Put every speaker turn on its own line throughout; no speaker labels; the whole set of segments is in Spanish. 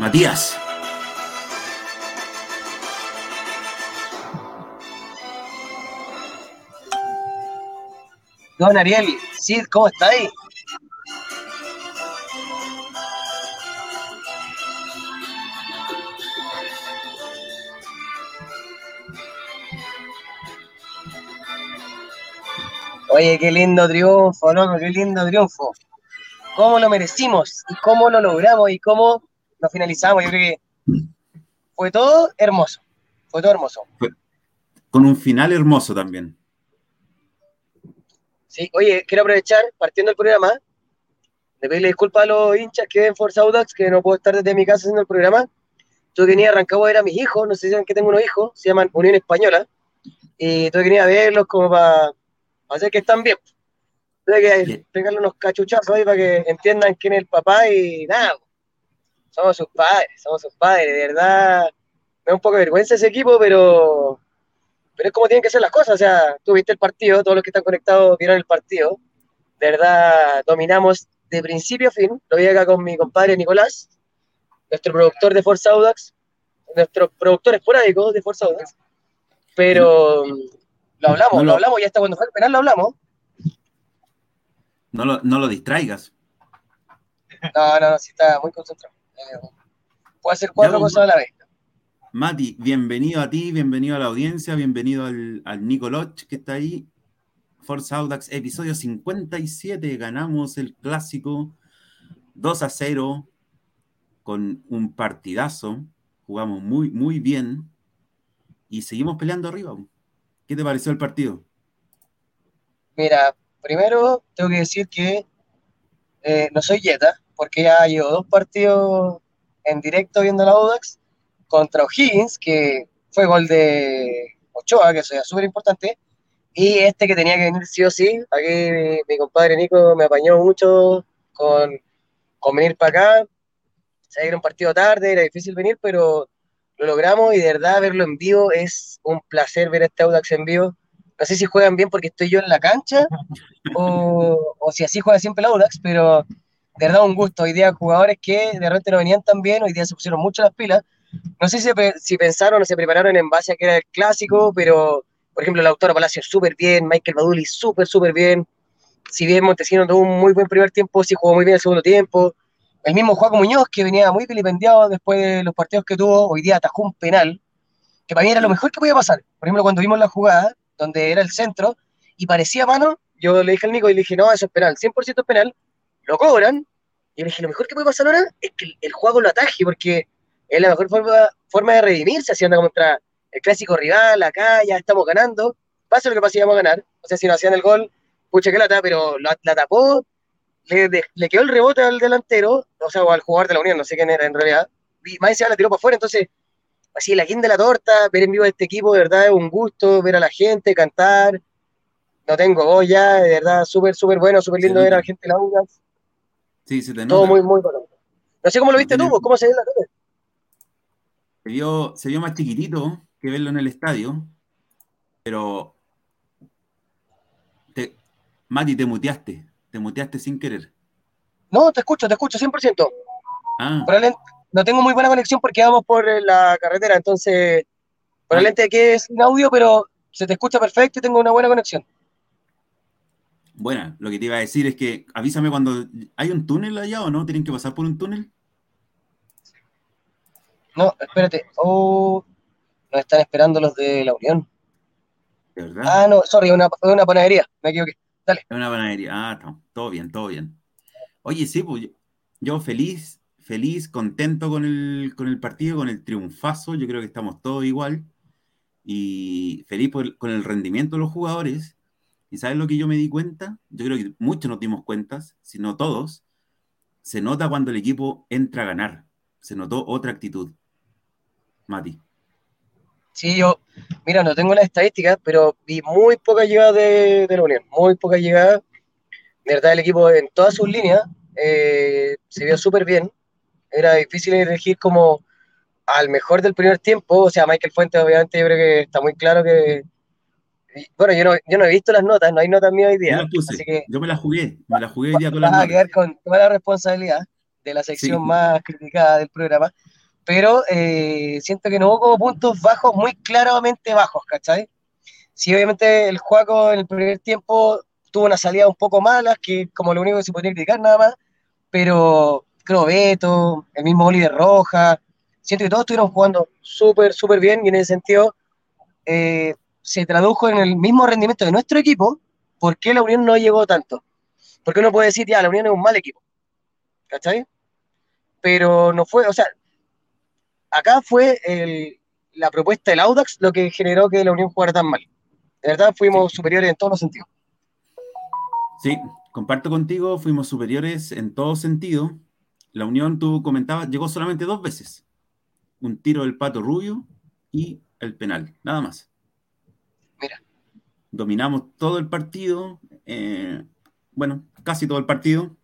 Matías.
Don Ariel, Sid, ¿cómo estáis? Oye, qué lindo triunfo, loco, qué lindo triunfo. ¿Cómo lo merecimos? ¿Y cómo lo logramos? ¿Y cómo lo finalizamos? Yo creo que fue todo hermoso. Fue todo hermoso.
Con un final hermoso también.
Sí, oye, quiero aprovechar, partiendo del programa, de pedirle disculpas a los hinchas que ven Forza Audax, que no puedo estar desde mi casa haciendo el programa. Yo tenía arrancado a ver a mis hijos, no sé si saben que tengo unos hijos, se llaman Unión Española, y tuve que venir a verlos como para hacer que están bien. Tuve que pegarle unos cachuchazos ahí para que entiendan quién es el papá y nada, somos sus padres, somos sus padres, de verdad. Me da un poco de vergüenza ese equipo, pero, pero es como tienen que ser las cosas. O sea, tú viste el partido, todos los que están conectados vieron el partido. De verdad, dominamos de principio a fin. Lo vi acá con mi compadre Nicolás, nuestro productor de Forza Audax, nuestro productor esporádico de Forza Audax. Pero lo hablamos, lo, hablamos y hasta cuando fue el penal lo hablamos.
No lo, no lo distraigas.
No, no, no, sí está muy concentrado. Eh, puede hacer cuatro cosas a la vez.
Mati, bienvenido a ti, bienvenido a la audiencia, bienvenido al, al Nico Lodge que está ahí. Forza Audax, episodio 57. Ganamos el clásico 2 a 0 con un partidazo. Jugamos muy, muy bien y seguimos peleando arriba. ¿Qué te pareció el partido?
Mira, primero tengo que decir que eh, no soy Jetta, porque ya llevo dos partidos en directo viendo la Audax contra O'Higgins, que fue gol de Ochoa, que eso es súper importante, y este que tenía que venir sí o sí. Aquí mi, compadre Nico me apañó mucho con, con venir para acá. Se era un partido tarde, era difícil venir, pero lo logramos y de verdad verlo en vivo es un placer ver este Audax en vivo. No sé si juegan bien porque estoy yo en la cancha o, o si así juega siempre el Audax, pero de verdad un gusto. Hoy día jugadores que de repente no venían tan bien, hoy día se pusieron mucho las pilas. No sé si, si pensaron o se prepararon en base a que era el clásico, pero por ejemplo, Lautaro Palacio súper bien, Michael Baduli súper, súper bien. Si bien Montesino tuvo un muy buen primer tiempo, sí jugó muy bien el segundo tiempo. El mismo Juaco Muñoz, que venía muy vilipendiado después de los partidos que tuvo, hoy día atajó un penal, que para mí era lo mejor que podía pasar. Por ejemplo, cuando vimos la jugada, donde era el centro, y parecía mano, yo le dije al Nico y le dije, no, eso es penal, 100% penal, lo cobran, y le dije, lo mejor que puede pasar ahora es que el, juego lo ataje, porque es la mejor forma, forma de redimirse, haciendo contra el clásico rival, acá ya estamos ganando, pasa lo que pase, íbamos a ganar, o sea, si no hacían el gol, pucha que lata, pero la, la tapó, le, quedó el rebote al delantero, o sea, o al jugador de la Unión, no sé quién era en realidad, y más encima la tiró para afuera, entonces, así, la quinta de la torta, ver en vivo a este equipo, de verdad es un gusto, ver a la gente cantar, no tengo voz ya, de verdad, súper, súper bueno, súper lindo ver a la gente de la UNAS.
Sí, se te nota.
Todo muy, muy bueno. No sé cómo lo viste tú, ¿cómo se ve la tele?
Se vio, se vio más chiquitito que verlo en el estadio, pero te, Mati, te muteaste. Te muteaste sin querer.
No, te escucho, te escucho 100%. Ah. no tengo muy buena conexión porque vamos por la carretera, entonces probablemente que es sin audio, pero se te escucha perfecto y tengo una buena conexión.
Bueno, lo que te iba a decir es que avísame cuando hay un túnel allá o no, tienen que pasar por un túnel.
No, espérate. Oh, nos están esperando los de la Unión.
¿De verdad?
Ah, no, sorry, una, una panadería, me equivoqué. Dale.
Es una panadería. Ah, todo bien, todo bien. Oye, sí, pues yo feliz, feliz, contento con el, con el partido, con el triunfazo. Yo creo que estamos todos igual. Y feliz con el rendimiento de los jugadores. ¿Y sabes lo que yo me di cuenta? Yo creo que muchos nos dimos cuentas, si no todos. Se nota cuando el equipo entra a ganar. Se notó otra actitud. Mati.
Sí, yo, mira, no tengo las estadísticas, pero vi muy poca llegada de, la Unión, muy poca llegada. De verdad, el equipo en todas sus líneas eh, se vio súper bien. Era difícil elegir como al mejor del primer tiempo. O sea, Michael Fuentes, obviamente, yo creo que está muy claro que. Bueno, yo no, yo no he visto las notas, no hay notas mías hoy día.
Yo, así que, yo me las jugué, me las jugué hoy día con
las notas. a quedar con toda la responsabilidad. de la sección más criticada del programa, pero eh, siento que no hubo como puntos bajos muy claramente bajos, ¿cachai? Sí, obviamente el juego en el primer tiempo tuvo una salida un poco mala, que como lo único que se podría criticar nada más, pero creo Beto, el mismo Oliver Roja, siento que todos estuvieron jugando súper, súper bien y en ese sentido eh, se tradujo en el mismo rendimiento de nuestro equipo, ¿por qué la Unión no llegó tanto? Porque uno puede decir, ya, la Unión es un mal equipo, ¿cachai? Pero no fue, o sea, acá fue la propuesta del Audax lo que generó que la Unión jugara tan mal. De verdad, fuimos superiores en todos los sentidos.
Sí, comparto contigo, fuimos superiores en todo sentido. La Unión, tú comentabas, llegó solamente dos veces. Un tiro del Pato Rubio y el penal, nada más. Dominamos todo el partido, eh, bueno, casi todo el partido.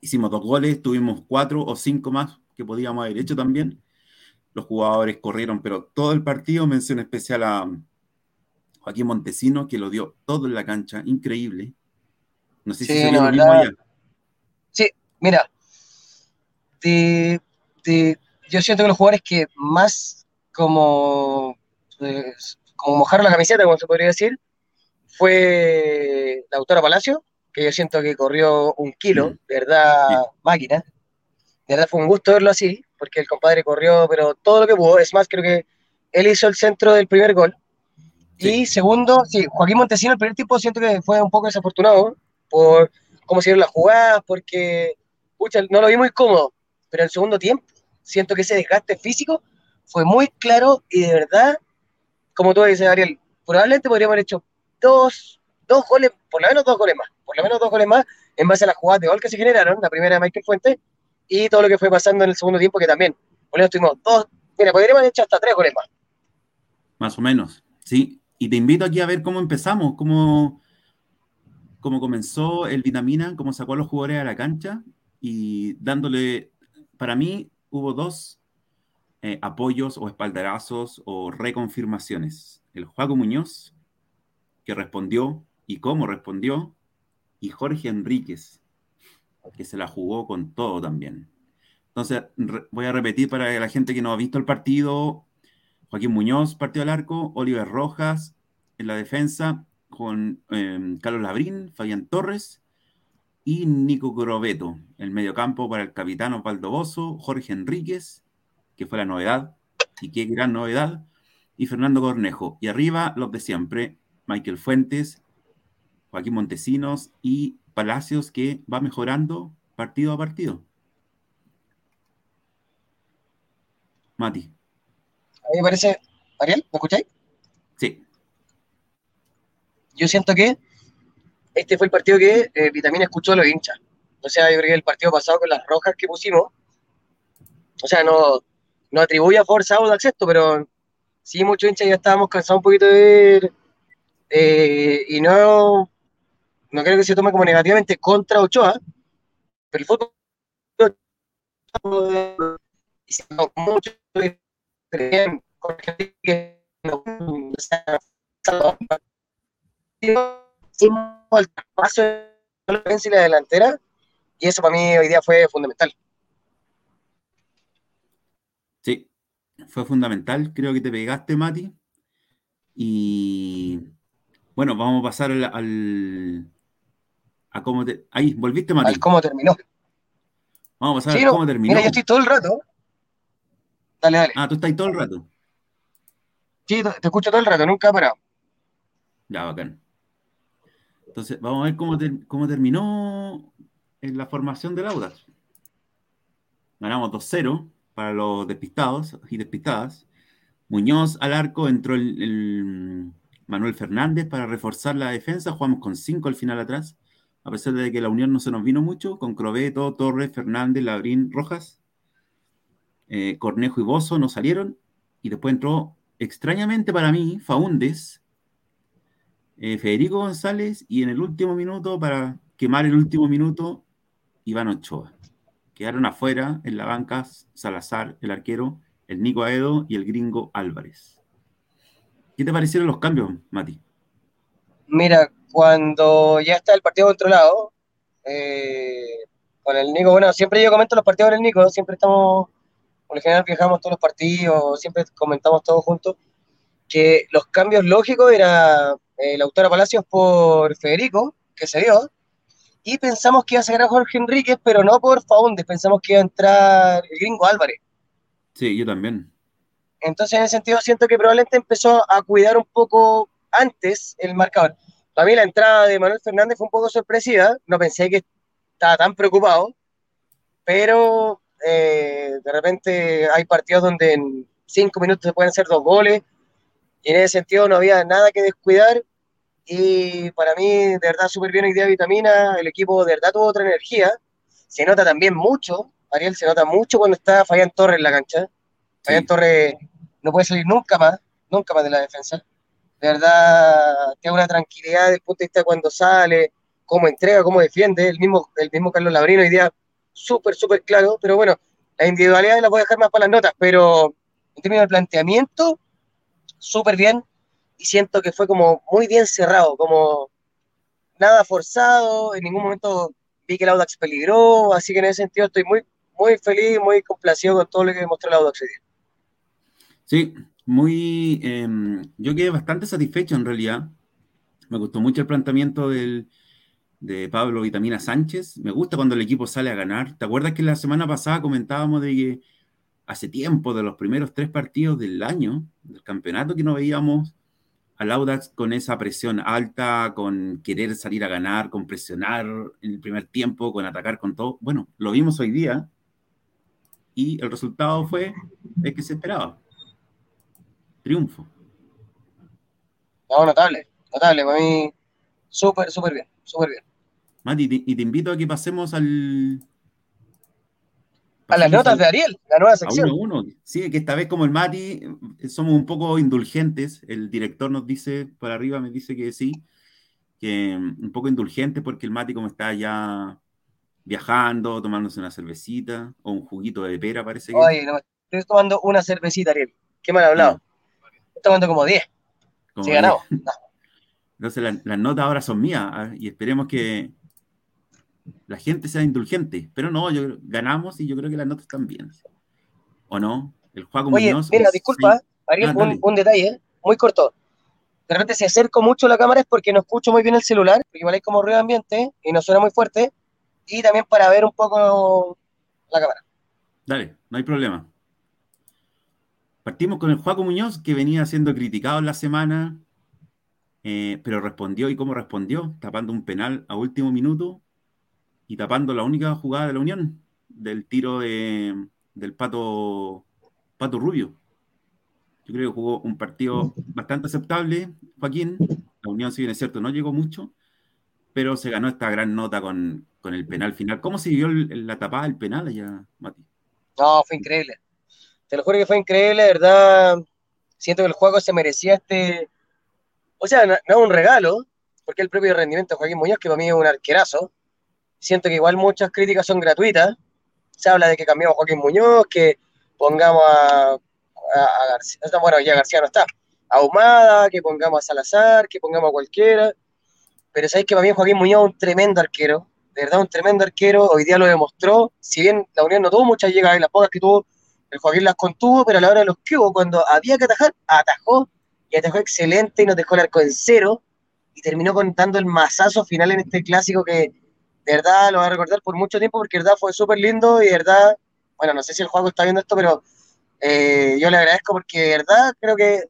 Hicimos dos goles, tuvimos cuatro o cinco más que podíamos haber hecho también. Los jugadores corrieron, pero todo el partido, mención especial a Joaquín Montesino, que lo dio todo en la cancha, increíble. No sé si se lo mismo allá.
Sí, mira, yo siento que los jugadores que más como, pues, como mojaron la camiseta, como se podría decir, fue la autora Palacio, que yo siento que corrió un kilo, de verdad, máquina. De verdad fue un gusto verlo así, porque el compadre corrió, pero todo lo que pudo. Es más, creo que él hizo el centro del primer gol. Y segundo, sí, Joaquín Montesino, el primer tiempo siento que fue un poco desafortunado, por cómo se dieron las jugadas, porque pucha, no lo vi muy cómodo, pero el segundo tiempo siento que ese desgaste físico fue muy claro y de verdad, como tú dices, Ariel, probablemente podríamos haber hecho dos, dos goles, por lo menos dos goles más, por lo menos dos goles más en base a las jugadas de gol que se generaron, la primera de Michael Fuentes y todo lo que fue pasando en el segundo tiempo que también, por lo tuvimos dos, mira, podríamos haber hecho hasta tres goles más.
Más o menos, sí. Y te invito aquí a ver cómo empezamos, cómo, cómo comenzó el Vitamina, cómo sacó a los jugadores a la cancha y dándole, para mí hubo dos eh, apoyos o espaldarazos o reconfirmaciones. El Juaco Muñoz, que respondió y cómo respondió, y Jorge Enríquez, que se la jugó con todo también. Entonces, voy a repetir para la gente que no ha visto el partido. Joaquín Muñoz, partido al arco, Oliver Rojas en la defensa, con em, Carlos Labrín, Fabián Torres y Nico Grobeto. El mediocampo para el capitán Osvaldo Bozo, Jorge Enríquez, que fue la novedad, y qué gran novedad, y Fernando Cornejo. Y arriba los de siempre, Michael Fuentes, Joaquín Montesinos y Palacios, que va mejorando partido a partido. Mati.
A mí me parece, Ariel, ¿me escucháis?
Sí
yo siento que este fue el partido que eh, Vitamina escuchó a los hinchas. O sea, yo creo que el partido pasado con las rojas que pusimos, o sea, no, no atribuye a fuerza a Audax esto, pero sí, muchos hinchas ya estábamos cansados un poquito de ver, eh, y no, no creo que se tome como negativamente contra Ochoa, pero el fútbol mucho que hicimos el paso de la defensa y la delantera, y eso para mí hoy día fue fundamental.
Sí, fue fundamental, creo que te pegaste, Mati. Y bueno, vamos a pasar al, a cómo te. Ahí, volviste, Mati.
cómo terminó.
Vamos a pasar cómo terminó.
Mira, yo estoy todo el rato. Dale, dale.
Ah, tú estás ahí todo el rato.
Sí, te escucho todo el rato, nunca he parado.
Ya, bacán. Entonces, vamos a ver cómo, cómo terminó en la formación del Audax. Ganamos 2-0 para los despistados y despistadas. Muñoz al arco, entró el, Manuel Fernández para reforzar la defensa. Jugamos con 5 al final atrás, a pesar de que la unión no se nos vino mucho, con Crobeto, Torres, Fernández, Labrín, Rojas. Eh, Cornejo y Bozo no salieron. Y después entró, extrañamente para mí, Faúndes, eh, Federico González y en el último minuto, para quemar el último minuto, Iván Ochoa. Quedaron afuera en la banca Salazar, el arquero, el Nico Aedo y el gringo Álvarez. ¿Qué te parecieron los cambios, Mati?
Mira, cuando ya está el partido controlado, eh, con el Nico, bueno, siempre yo comento los partidos del Nico, siempre estamos, por lo general viajamos todos los partidos, siempre comentamos todos juntos, que los cambios lógicos era el eh, Lautaro Palacios por Federico, que se dio, y pensamos que iba a sacar a Jorge Enríquez, pero no por Faundes, pensamos que iba a entrar el gringo Álvarez.
Sí, yo también.
Entonces, en ese sentido, siento que probablemente empezó a cuidar un poco antes el marcador. Para mí la entrada de Manuel Fernández fue un poco sorpresiva, no pensé que estaba tan preocupado, pero eh, de repente hay partidos donde en cinco minutos se pueden hacer dos goles, y en ese sentido no había nada que descuidar, y para mí, de verdad, súper bien hoy día Vitamina, el equipo de verdad tuvo otra energía, se nota también mucho, Ariel, se nota mucho cuando está Fabián Torres en la cancha, Fabián Torres no puede salir nunca más, nunca más de la defensa, de verdad, tiene una tranquilidad desde el punto de vista de cuando sale, cómo entrega, cómo defiende. El mismo, el mismo Carlos Labrino hoy día súper, súper claro. Pero bueno, la individualidad las voy a dejar más para las notas, pero en términos de planteamiento, súper bien. Y siento que fue como muy bien cerrado, como nada forzado, en ningún momento vi que el Audax peligró, así que en ese sentido estoy muy, muy feliz, muy complacido con todo lo que demostró el Audax hoy día.
Sí, muy. Em, yo quedé bastante satisfecho en realidad. Me gustó mucho el planteamiento del, de Pablo Vitamina Sánchez. Me gusta cuando el equipo sale a ganar. ¿Te acuerdas que la semana pasada comentábamos de que hace tiempo, de los primeros tres partidos del año, del campeonato, que no veíamos al Audax con esa presión alta, con querer salir a ganar, con presionar en el primer tiempo, con atacar con todo? Bueno, lo vimos hoy día y el resultado fue el que se esperaba triunfo.
No, notable, notable, para mí súper, súper bien, súper bien.
Mati, y te invito a que pasemos al...
a las notas de Ariel, la nueva sección.
uno, Sí, que esta vez como el Mati somos un poco indulgentes, el director nos dice, por arriba me dice que sí, que un poco indulgentes porque el Mati como está ya viajando, tomándose una cervecita o un juguito de pera, parece que...
Oye, no, estoy tomando una cervecita, Ariel. Qué mal hablado tomando como 10. Sí, ganamos.
Entonces las notas ahora son mías ¿ah? y esperemos que la gente sea indulgente. Pero no, yo ganamos y yo creo que las notas están bien. ¿O no?
El juego Oye, mira, disculpa, Ariel, ah, un, detalle muy corto. De repente si acerco mucho la cámara es porque no escucho muy bien el celular, porque igual hay como ruido ambiente y no suena muy fuerte. Y también para ver un poco la cámara.
Dale, no hay problema. Partimos con el Juaco Muñoz, que venía siendo criticado en la semana, eh, pero respondió. ¿Y cómo respondió? Tapando un penal a último minuto y tapando la única jugada de la Unión, del tiro del Pato, Pato Rubio. Yo creo que jugó un partido bastante aceptable, Joaquín. La Unión, si bien es cierto, no llegó mucho, pero se ganó esta gran nota con, el penal final. ¿Cómo se vio la tapada del penal allá, Mati?
No, fue increíble. Te lo juro que fue increíble, de verdad. Siento que el juego se merecía este. O sea, no, es un regalo, porque el propio rendimiento de Joaquín Muñoz, que para mí es un arquerazo. Siento que igual muchas críticas son gratuitas. Se habla de que cambiamos a Joaquín Muñoz, que pongamos a, García. Bueno, ya García no está. A Humada, que pongamos a Salazar, que pongamos a cualquiera. Pero sabéis que para mí Joaquín Muñoz es un tremendo arquero. De verdad, un tremendo arquero. Hoy día lo demostró. Si bien la Unión no tuvo muchas llegadas, y las pocas que tuvo el Joaquín las contuvo, pero a la hora de los hubo, cuando había que atajar, atajó y atajó excelente y nos dejó el arco en cero y terminó contando el masazo final en este clásico que de verdad lo voy a recordar por mucho tiempo porque de verdad fue súper lindo y de verdad, bueno, no sé si el juego está viendo esto, pero eh, yo le agradezco porque de verdad creo que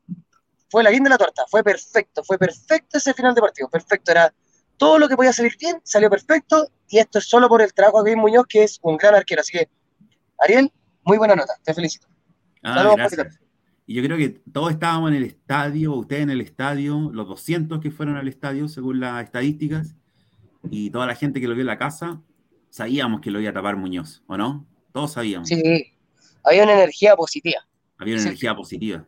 fue la guinda de la torta, fue perfecto, fue perfecto ese final de partido, perfecto, era todo lo que podía salir bien, salió perfecto y esto es solo por el trabajo de Muñoz, que es un gran arquero, así que Ariel, muy buena nota, te felicito.
Ah, gracias. Y yo creo que todos estábamos en el estadio, ustedes en el estadio, los 200 que fueron al estadio según las estadísticas, y toda la gente que lo vio en la casa, sabíamos que lo iba a tapar Muñoz, ¿o no? Todos sabíamos.
Sí, había una energía positiva.
Había una energía positiva.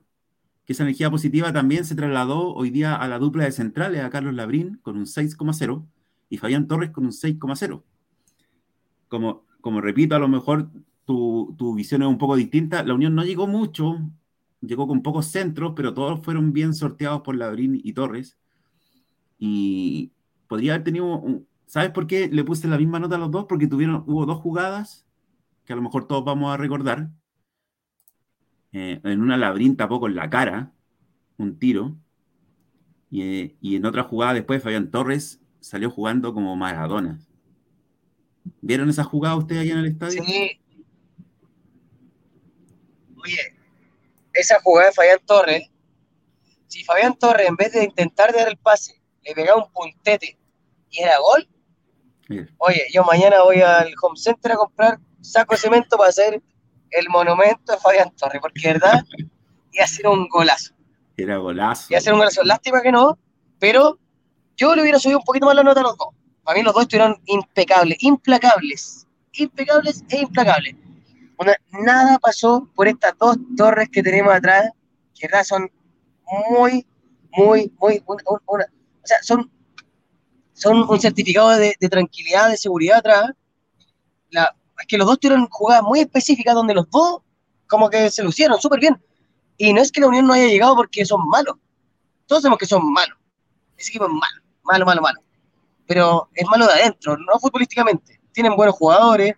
Que esa energía positiva también se trasladó hoy día a la dupla de centrales, a Carlos Labrín con un 6,0 y Fabián Torres con un 6,0. Como, como repito, a lo mejor tu, visión es un poco distinta. La Unión no llegó mucho, llegó con pocos centros, pero todos fueron bien sorteados por Labrín y Torres. Y podría haber tenido, ¿Sabes por qué le puse la misma nota a los dos? Porque tuvieron, hubo dos jugadas que a lo mejor todos vamos a recordar. Eh, en una labrín tapó con la cara un tiro. Y, y, en otra jugada después Fabián Torres salió jugando como Maradona. ¿Vieron esa jugada ustedes allá en el estadio?
Sí. Oye, esa jugada de Fabián Torres, si Fabián Torres en vez de intentar dar el pase, le pegaba un puntete y era gol, oye, yo mañana voy al home center a comprar saco de cemento para hacer el monumento de Fabián Torres, porque verdad, iba a ser un golazo.
Era golazo.
Iba a ser un golazo. Lástima que no, pero yo le hubiera subido un poquito más la nota a los dos. Para mí los dos estuvieron impecables, implacables, impecables e implacables. Nada pasó por estas dos torres que tenemos atrás, que son muy, muy, muy, o sea, son, son un certificado de, tranquilidad, de seguridad atrás. Es que los dos tuvieron jugadas muy específicas donde los dos como que se lucieron súper bien. Y no es que la Unión no haya llegado porque son malos. Todos sabemos que son malos. Ese equipo es malo, malo, malo, malo pero es malo de adentro, no futbolísticamente. Tienen buenos jugadores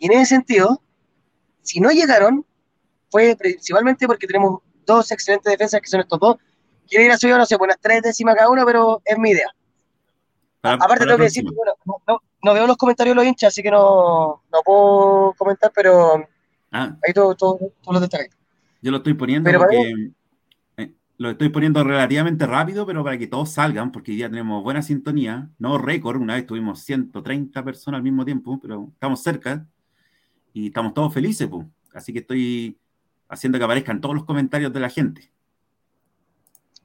y en ese sentido, si no llegaron, fue principalmente porque tenemos dos excelentes defensas que son estos dos. Quiero ir a subir, no sé, unas tres décimas cada uno, pero es mi idea. Aparte, tengo que decir, bueno, no, veo los comentarios de los hinchas, así que no, no puedo comentar, pero ah. ahí todo, todo, todo lo destacáis.
Yo lo estoy poniendo porque lo estoy poniendo relativamente rápido, pero para que todos salgan, porque hoy día tenemos buena sintonía, no récord, una vez tuvimos 130 personas al mismo tiempo, pero estamos cerca y estamos todos felices, pues. así que estoy haciendo que aparezcan todos los comentarios de la gente.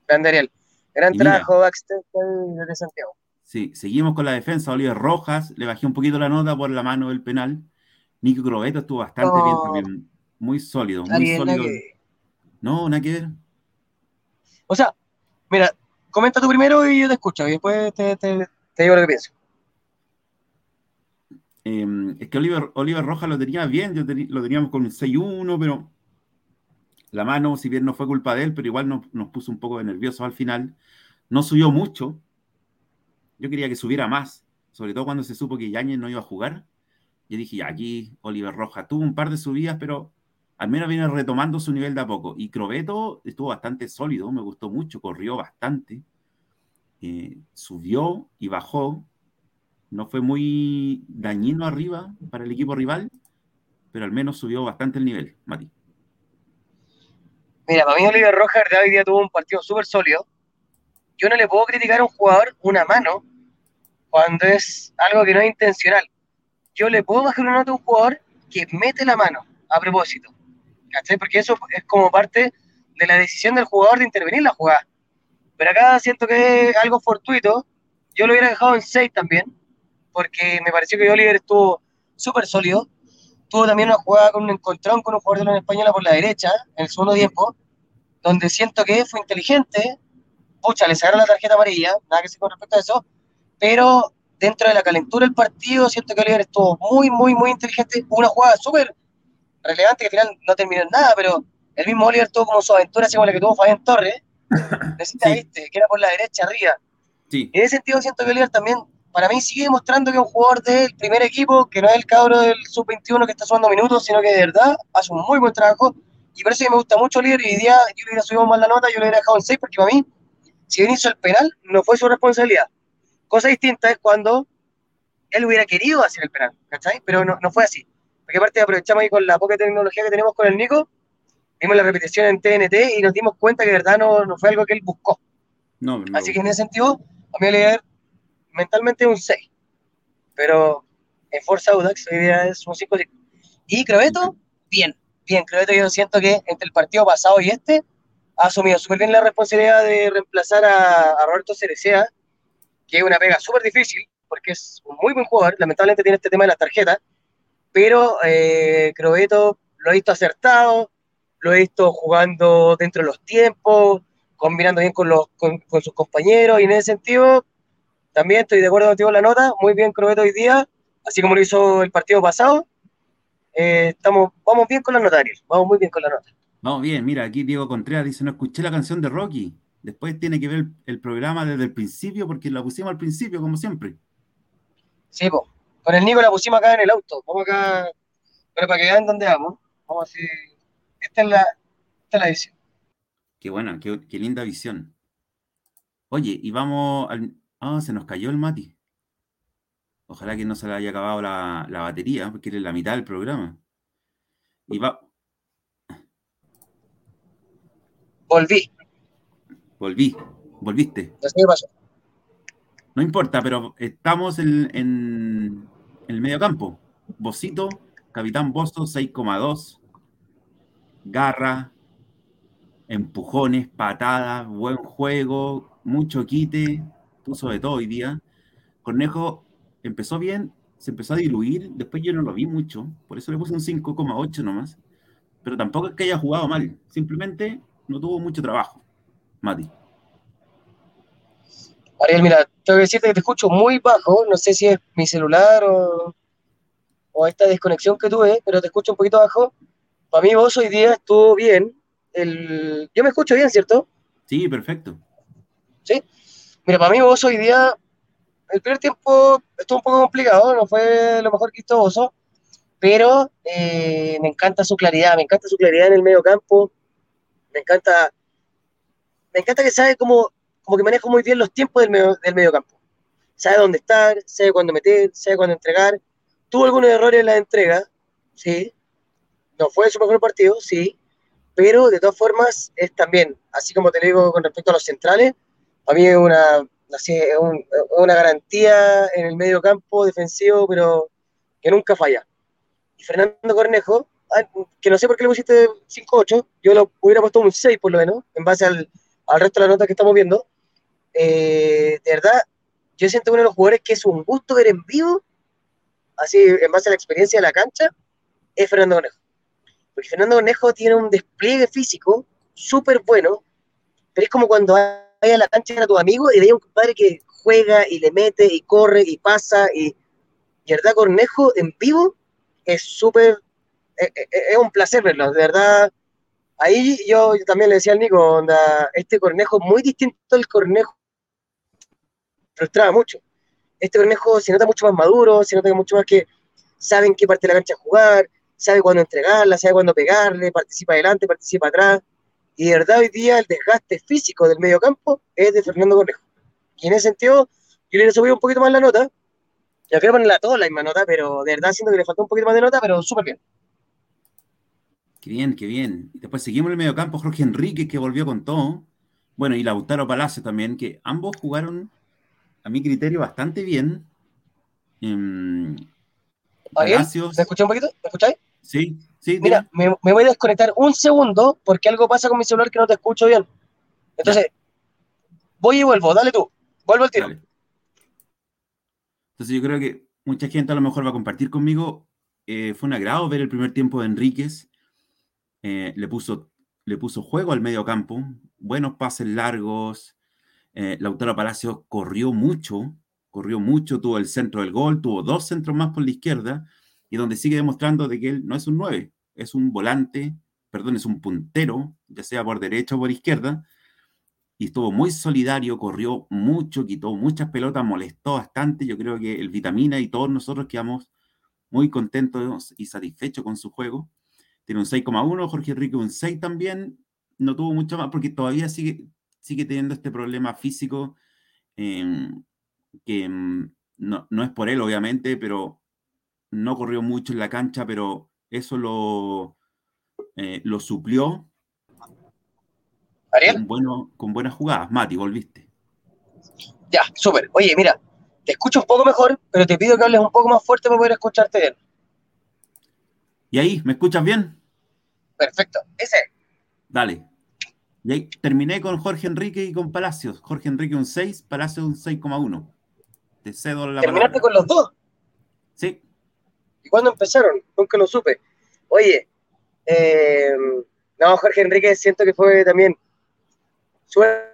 Gran Daniel, gran trabajo de Santiago.
Sí, seguimos con la defensa, Oliver Rojas, le bajé un poquito la nota por la mano del penal. Nico Crobeto estuvo bastante bien también, muy sólido, muy sólido. No, nada que ver.
O sea, mira, comenta tú primero y yo te escucho y después te, digo lo que pienso.
Em, es que Oliver, Oliver Rojas lo tenía bien, yo lo teníamos con un 6-1, pero la mano, si bien no fue culpa de él, pero igual nos, puso un poco de nerviosos al final. No subió mucho. Yo quería que subiera más, sobre todo cuando se supo que Yañez no iba a jugar. Yo dije, aquí Oliver Rojas tuvo un par de subidas, pero al menos viene retomando su nivel de a poco. Y Crobeto estuvo bastante sólido, me gustó mucho, corrió bastante, eh, subió y bajó. No fue muy dañino arriba para el equipo rival, pero al menos subió bastante el nivel, Mati.
Mira, para mí Oliver Rojas hoy día tuvo un partido súper sólido. Yo no le puedo criticar a un jugador una mano cuando es algo que no es intencional. Yo le puedo bajar una nota a un jugador que mete la mano a propósito. Porque eso es como parte de la decisión del jugador de intervenir en la jugada. Pero acá siento que es algo fortuito. Yo lo hubiera dejado en 6 también, porque me pareció que Oliver estuvo súper sólido. Tuvo también una jugada con un encontrón con un jugador de la española por la derecha, en el segundo tiempo, donde siento que fue inteligente. Pucha, le sacaron la tarjeta amarilla, nada que decir con respecto a eso, pero dentro de la calentura del partido, siento que Oliver estuvo muy, muy, muy inteligente. Una jugada súper relevante que al final no terminó en nada, pero el mismo Oliver tuvo como su aventura, así como la que tuvo Fabián Torres, necesita, viste, que era por la derecha arriba. Sí. En ese sentido siento que Oliver también, para mí, sigue demostrando que es un jugador del primer equipo, que no es el cabro del sub-21 que está sumando minutos, sino que de verdad hace un muy buen trabajo. Y por eso me gusta mucho Oliver y hoy día yo le hubiera subido más la nota, yo le hubiera dejado en 6, porque para mí, si bien hizo el penal, no fue su responsabilidad. Cosa distinta es cuando él hubiera querido hacer el penal, ¿cachai? Pero no, no fue así. Porque aparte aprovechamos ahí con la poca tecnología que tenemos con el Nico, vimos la repetición en TNT y nos dimos cuenta que de verdad no, no fue algo que él buscó. No, Así que en ese sentido, a mí le mentalmente un 6. Pero en Forza Audax hoy día es un 5 Y Crobeto, bien, bien. Crobeto yo siento que entre el partido pasado y este ha asumido súper bien la responsabilidad de reemplazar a, a Roberto Cerecea, que es una pega súper difícil, porque es un muy buen jugador. Lamentablemente tiene este tema de las tarjetas pero eh, Crobeto lo he visto acertado, lo he visto jugando dentro de los tiempos, combinando bien con, los, con, sus compañeros, y en ese sentido también estoy de acuerdo contigo en la nota, muy bien Crobeto hoy día, así como lo hizo el partido pasado. Eh, estamos, vamos bien con la nota, Ariel, vamos muy bien con la nota.
Vamos bien, mira, aquí Diego Contreras dice, no escuché la canción de Rocky, después tiene que ver el, programa desde el principio porque la pusimos al principio, como siempre.
Sí, po. Con el Nico la pusimos acá en el auto. Vamos acá. Pero para que vean dónde vamos. Vamos así. Esta es la, esta es la visión.
Qué buena, qué, qué linda visión. Oye, y vamos al. Ah, se nos cayó el Mati. Ojalá que no se le haya acabado la, la batería, porque es la mitad del programa. Y va.
Volví.
Volví. Volviste.
No sé qué pasó.
No importa, pero estamos en, en, en el medio campo. Bocito, Capitán Bozo, 6,2. Garra, empujones, patadas, buen juego, mucho quite, puso de todo hoy día. Cornejo empezó bien, se empezó a diluir, después yo no lo vi mucho, por eso le puse un 5,8 nomás, pero tampoco es que haya jugado mal, simplemente no tuvo mucho trabajo, Mati.
Ariel, mira, tengo que decirte que te escucho muy bajo, no sé si es mi celular o, o esta desconexión que tuve, pero te escucho un poquito bajo. Para mí vos hoy día estuvo bien. El... Yo me escucho bien, ¿cierto?
Sí, perfecto.
¿Sí? Mira, para mí vos hoy día, el primer tiempo estuvo un poco complicado, no fue lo mejor que hizo Oso, pero eh, me encanta su claridad, me encanta su claridad en el medio campo, me encanta, me encanta que sabe cómo, como que maneja muy bien los tiempos del medio, del medio campo. Sabe dónde estar, sabe cuándo meter, sabe cuándo entregar. Tuvo algunos errores en la entrega, sí. No fue su mejor partido, sí. Pero de todas formas es también, así como te lo digo con respecto a los centrales, para mí es una, un, una garantía en el medio campo defensivo, pero que nunca falla. Y Fernando Cornejo, ah, que no sé por qué le pusiste 5-8, yo lo hubiera puesto un 6 por lo menos, en base al, al resto de las notas que estamos viendo. Eh, de verdad, yo siento uno de los jugadores que es un gusto ver en vivo, así en base a la experiencia de la cancha, es Fernando Cornejo. Porque Fernando Cornejo tiene un despliegue físico súper bueno, pero es como cuando a la cancha a tu amigo y veía un compadre que juega y le mete y corre y pasa y, y verdad Cornejo en vivo es súper, es, es, un placer verlo, de verdad. Ahí yo, también le decía al Nico, onda, este Cornejo muy distinto al Cornejo frustraba mucho. Este Cornejo se nota mucho más maduro, se nota mucho más que sabe en qué parte de la cancha jugar, sabe cuándo entregarla, sabe cuándo pegarle, participa adelante, participa atrás. Y de verdad hoy día el desgaste físico del medio campo es de Fernando Cornejo. Y en ese sentido, yo le subido un poquito más la nota. Yo quiero ponerle a todos la misma nota, pero de verdad siento que le faltó un poquito más de nota, pero súper bien.
Qué bien, qué bien. Después seguimos en el medio campo, Jorge Enrique, que volvió con todo. Bueno, y Lautaro Palacio también, que ambos jugaron a mi criterio, bastante bien. Eh,
Palacios. ¿Me escuché un poquito? ¿Me escucháis?
Sí, sí.
Mira, me, me, voy a desconectar un segundo porque algo pasa con mi celular que no te escucho bien. Entonces, ya. voy y vuelvo, dale tú, vuelvo al tiro. Dale.
Entonces yo creo que mucha gente a lo mejor va a compartir conmigo. Eh, fue un agrado ver el primer tiempo de Enríquez. Eh, le, puso, le puso juego al medio campo, buenos pases largos, eh, Lautaro Palacios corrió mucho, corrió mucho, tuvo el centro del gol, tuvo dos centros más por la izquierda, y donde sigue demostrando de que él no es un 9, es un volante, perdón, es un puntero, ya sea por derecha o por izquierda, y estuvo muy solidario, corrió mucho, quitó muchas pelotas, molestó bastante, yo creo que el Vitamina y todos nosotros quedamos muy contentos y satisfechos con su juego. Tiene un 6,1, Jorge Enrique un 6 también, no tuvo mucho más porque todavía sigue, sigue teniendo este problema físico eh, que no, no, es por él, obviamente, pero no corrió mucho en la cancha, pero eso lo, eh, lo suplió
¿Ariel?
Con, bueno, con buenas jugadas. Mati, volviste.
Ya, súper. Oye, mira, te escucho un poco mejor, pero te pido que hables un poco más fuerte para poder escucharte bien.
¿Y ahí? ¿Me escuchas bien?
Perfecto. Ese.
Dale. Y ahí terminé con Jorge Enrique y con Palacios. Jorge Enrique un 6, Palacios un 6,1. Te cedo la
¿Terminaste palabra. con los dos?
Sí.
¿Y cuándo empezaron? Nunca lo supe. Oye, eh, no, Jorge Enrique siento que fue también suerte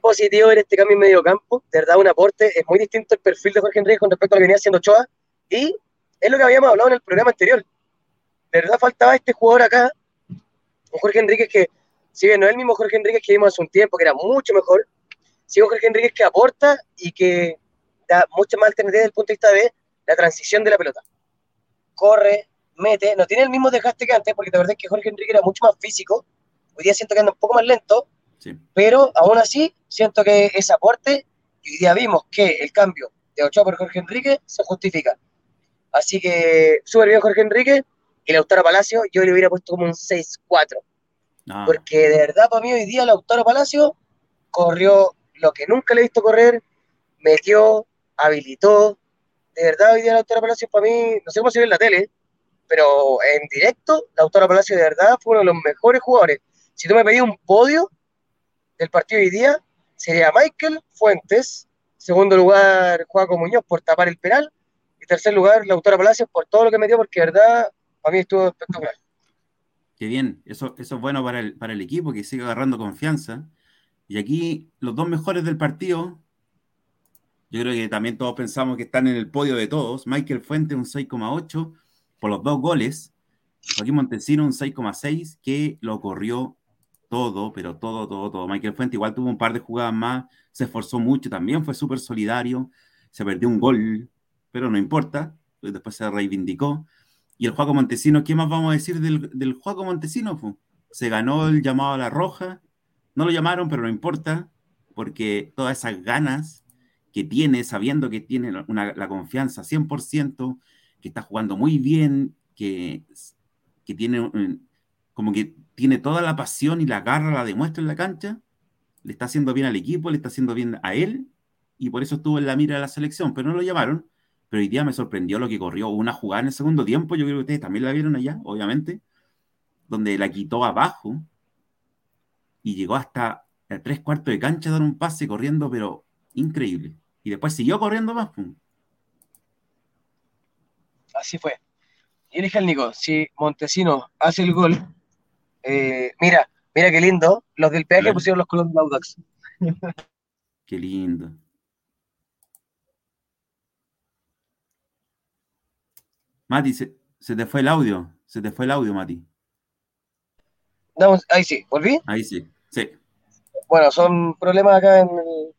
positivo en este cambio en medio campo, de verdad un aporte, es muy distinto el perfil de Jorge Enrique con respecto a lo que venía haciendo Ochoa, y es lo que habíamos hablado en el programa anterior. De verdad faltaba este jugador acá, un Jorge Enríquez que, si bien no es el mismo Jorge Enríquez que vimos hace un tiempo, que era mucho mejor, sí un Jorge Enríquez que aporta y que da mucha más alternativa desde el punto de vista de la transición de la pelota. Corre, mete, no tiene el mismo desgaste que antes, porque la verdad es que Jorge Enrique era mucho más físico. Hoy día siento que anda un poco más lento, pero aún así siento que ese aporte, y hoy día vimos que el cambio de Ochoa por Jorge Enrique se justifica. Así que súper bien Jorge Enrique y Lautaro Palacio, yo le hubiera puesto como un 6-4. Ah. Porque de verdad para mí hoy día Lautaro Palacio corrió lo que nunca le he visto correr, metió, habilitó. De verdad hoy día Lautaro Palacio para mí, no sé cómo se ve en la tele, pero en directo Lautaro Palacio de verdad fue uno de los mejores jugadores. Si tú me pedías un podio del partido hoy día, sería Michael Fuentes, segundo lugar Juaco Muñoz por tapar el penal, y tercer lugar Lautaro Palacios por todo lo que metió, porque de verdad para mí estuvo espectacular.
Qué bien, eso, eso es bueno para el, para el equipo que sigue agarrando confianza. Y aquí los dos mejores del partido, yo creo que también todos pensamos que están en el podio de todos. Michael Fuente un 6,8 por los dos goles. Joaquín Montesino un 6,6 que lo corrió todo, pero todo, todo, todo. Michael Fuente igual tuvo un par de jugadas más, se esforzó mucho también, fue súper solidario, se perdió un gol, pero no importa, después se reivindicó. Y el Juaco Montesino, ¿qué más vamos a decir del, del Montesino? Se ganó el llamado a la roja, no lo llamaron, pero no importa, porque todas esas ganas que tiene, sabiendo que tiene la confianza 100%, que está jugando muy bien, que, que tiene como que tiene toda la pasión y la garra, la demuestra en la cancha, le está haciendo bien al equipo, le está haciendo bien a él, y por eso estuvo en la mira de la selección, pero no lo llamaron, pero hoy día me sorprendió lo que corrió una jugada en el segundo tiempo, yo creo que ustedes también la vieron allá, obviamente, donde la quitó abajo y llegó hasta el tres cuartos de cancha a dar un pase corriendo, pero increíble. Y después siguió corriendo más.
Así fue. Y dije al Nico, si Montesino hace el gol, eh, mira, mira qué lindo, los del peaje pusieron los colores de Audax.
Qué lindo. Mati, se, te fue el audio. Se te fue el audio, Mati.
ahí sí, ¿volví?
Ahí sí, sí.
Bueno, son problemas acá en el.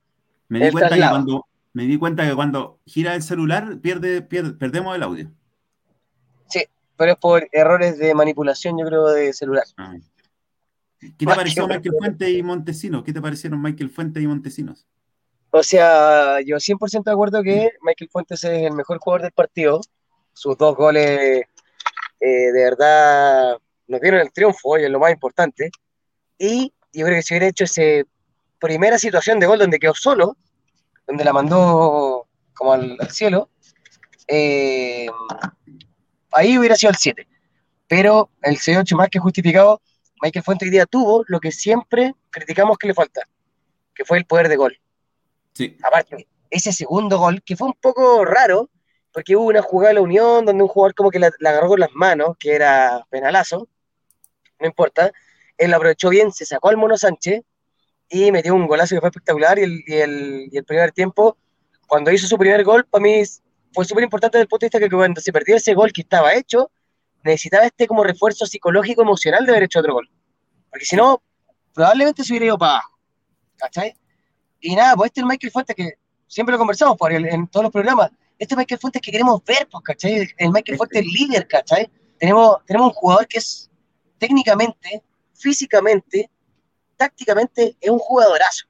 Me di, cuenta que cuando, me di cuenta que cuando gira el celular pierde, perdemos el audio.
Sí, pero es por errores de manipulación, yo creo, de celular. Ah.
¿Qué te pareció Michael Fuentes y Montesinos? ¿Qué te parecieron Michael Fuentes y Montesinos?
O sea, yo 100% de acuerdo que Michael Fuentes es el mejor jugador del partido sus dos goles eh, de verdad nos dieron el triunfo y es lo más importante. Y yo creo que si hubiera hecho esa primera situación de gol donde quedó solo, donde la mandó como al, cielo, eh, ahí hubiera sido el 7. Pero el C8 más que justificado, Michael Fuente hoy día tuvo lo que siempre criticamos que le falta, que fue el poder de gol.
Sí.
Aparte, ese segundo gol, que fue un poco raro, porque hubo una jugada de la Unión donde un jugador como que la, agarró con las manos, que era penalazo, no importa, él lo aprovechó bien, se sacó al Mono Sánchez y metió un golazo que fue espectacular y el, y el, primer tiempo, cuando hizo su primer gol, para mí fue súper importante desde el punto de vista que cuando se perdió ese gol que estaba hecho, necesitaba este como refuerzo psicológico, emocional de haber hecho otro gol. Porque si no, probablemente se hubiera ido para abajo. ¿Cachai? Y nada, pues este es el Michael Fuentes que siempre lo conversamos por en todos los programas este Michael Fuentes que queremos ver, pues, ¿cachai? El Michael Fuentes líder, ¿cachai? Tenemos, tenemos un jugador que es técnicamente, físicamente, tácticamente, es un jugadorazo.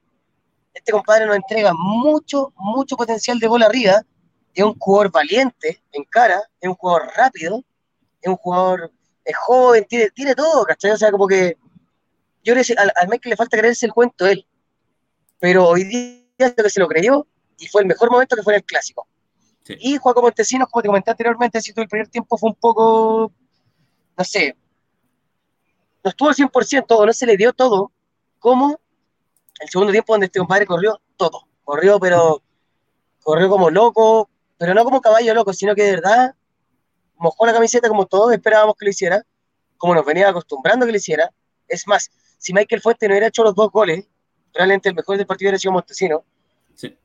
Este compadre nos entrega mucho, mucho potencial de gol arriba. Es un jugador valiente en cara, es un jugador rápido, es un jugador es joven, tiene, tiene todo, ¿cachai? O sea, como que yo que al, al Michael le falta creerse el cuento él. Pero hoy día que se lo creyó y fue el mejor momento que fue en el clásico. Y Juaco Montesinos, como te comenté anteriormente, si el primer tiempo fue un poco, no sé, no estuvo al 100% o no se le dio todo, como el segundo tiempo donde este compadre corrió todo. Corrió, pero corrió como loco, pero no como caballo loco, sino que de verdad mojó la camiseta como todos esperábamos que lo hiciera, como nos venía acostumbrando que lo hiciera. Es más, si Michael Fuente no hubiera hecho los dos goles, realmente el mejor del partido hubiera sido Montesinos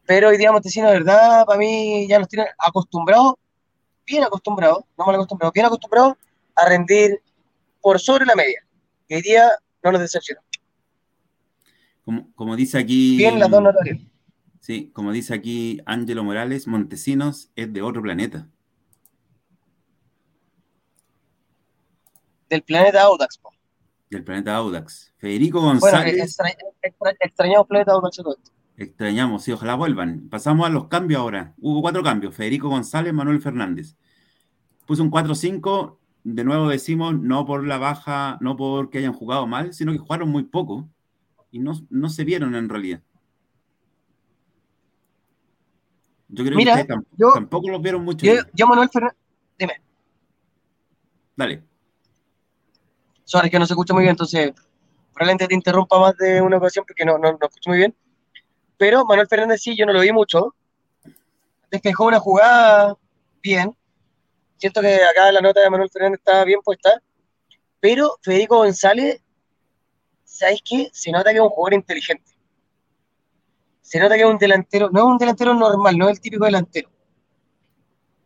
pero hoy día Montesino, de verdad, para mí ya nos tiene acostumbrados, bien acostumbrados, no mal acostumbrados, bien acostumbrados a rendir por sobre la media. Y hoy día no nos decepcionó.
Como, como dice aquí.
Bien dos notorias.
Sí, como dice aquí Ángelo Morales, Montesinos es de otro planeta.
Del planeta Audax, po.
Del planeta Audax. Federico González.
Bueno, extra, extra, extrañamos planeta Audax.
Extrañamos, sí, ojalá vuelvan. Pasamos a los cambios ahora. Hubo cuatro cambios. Federico González, Manuel Fernández. Puso un 4-5. De nuevo decimos, no por la baja, no porque hayan jugado mal, sino que jugaron muy poco y no, no se vieron en realidad. Yo creo
Mira,
que ustedes tamp
yo-
tampoco los vieron mucho.
Yo, yo Manuel Fernández. Dime.
Dale.
Sorry, que no se escucha muy bien, entonces probablemente te interrumpa más de una ocasión porque no, no, no escucho muy bien. Pero Manuel Fernández sí, yo no lo vi mucho. Despejó una jugada bien. Siento que acá la nota de Manuel Fernández está bien puesta. Pero Federico González, ¿sabes qué? Se nota que es un jugador inteligente. Se nota que es un delantero, no es un delantero normal, no es el típico delantero.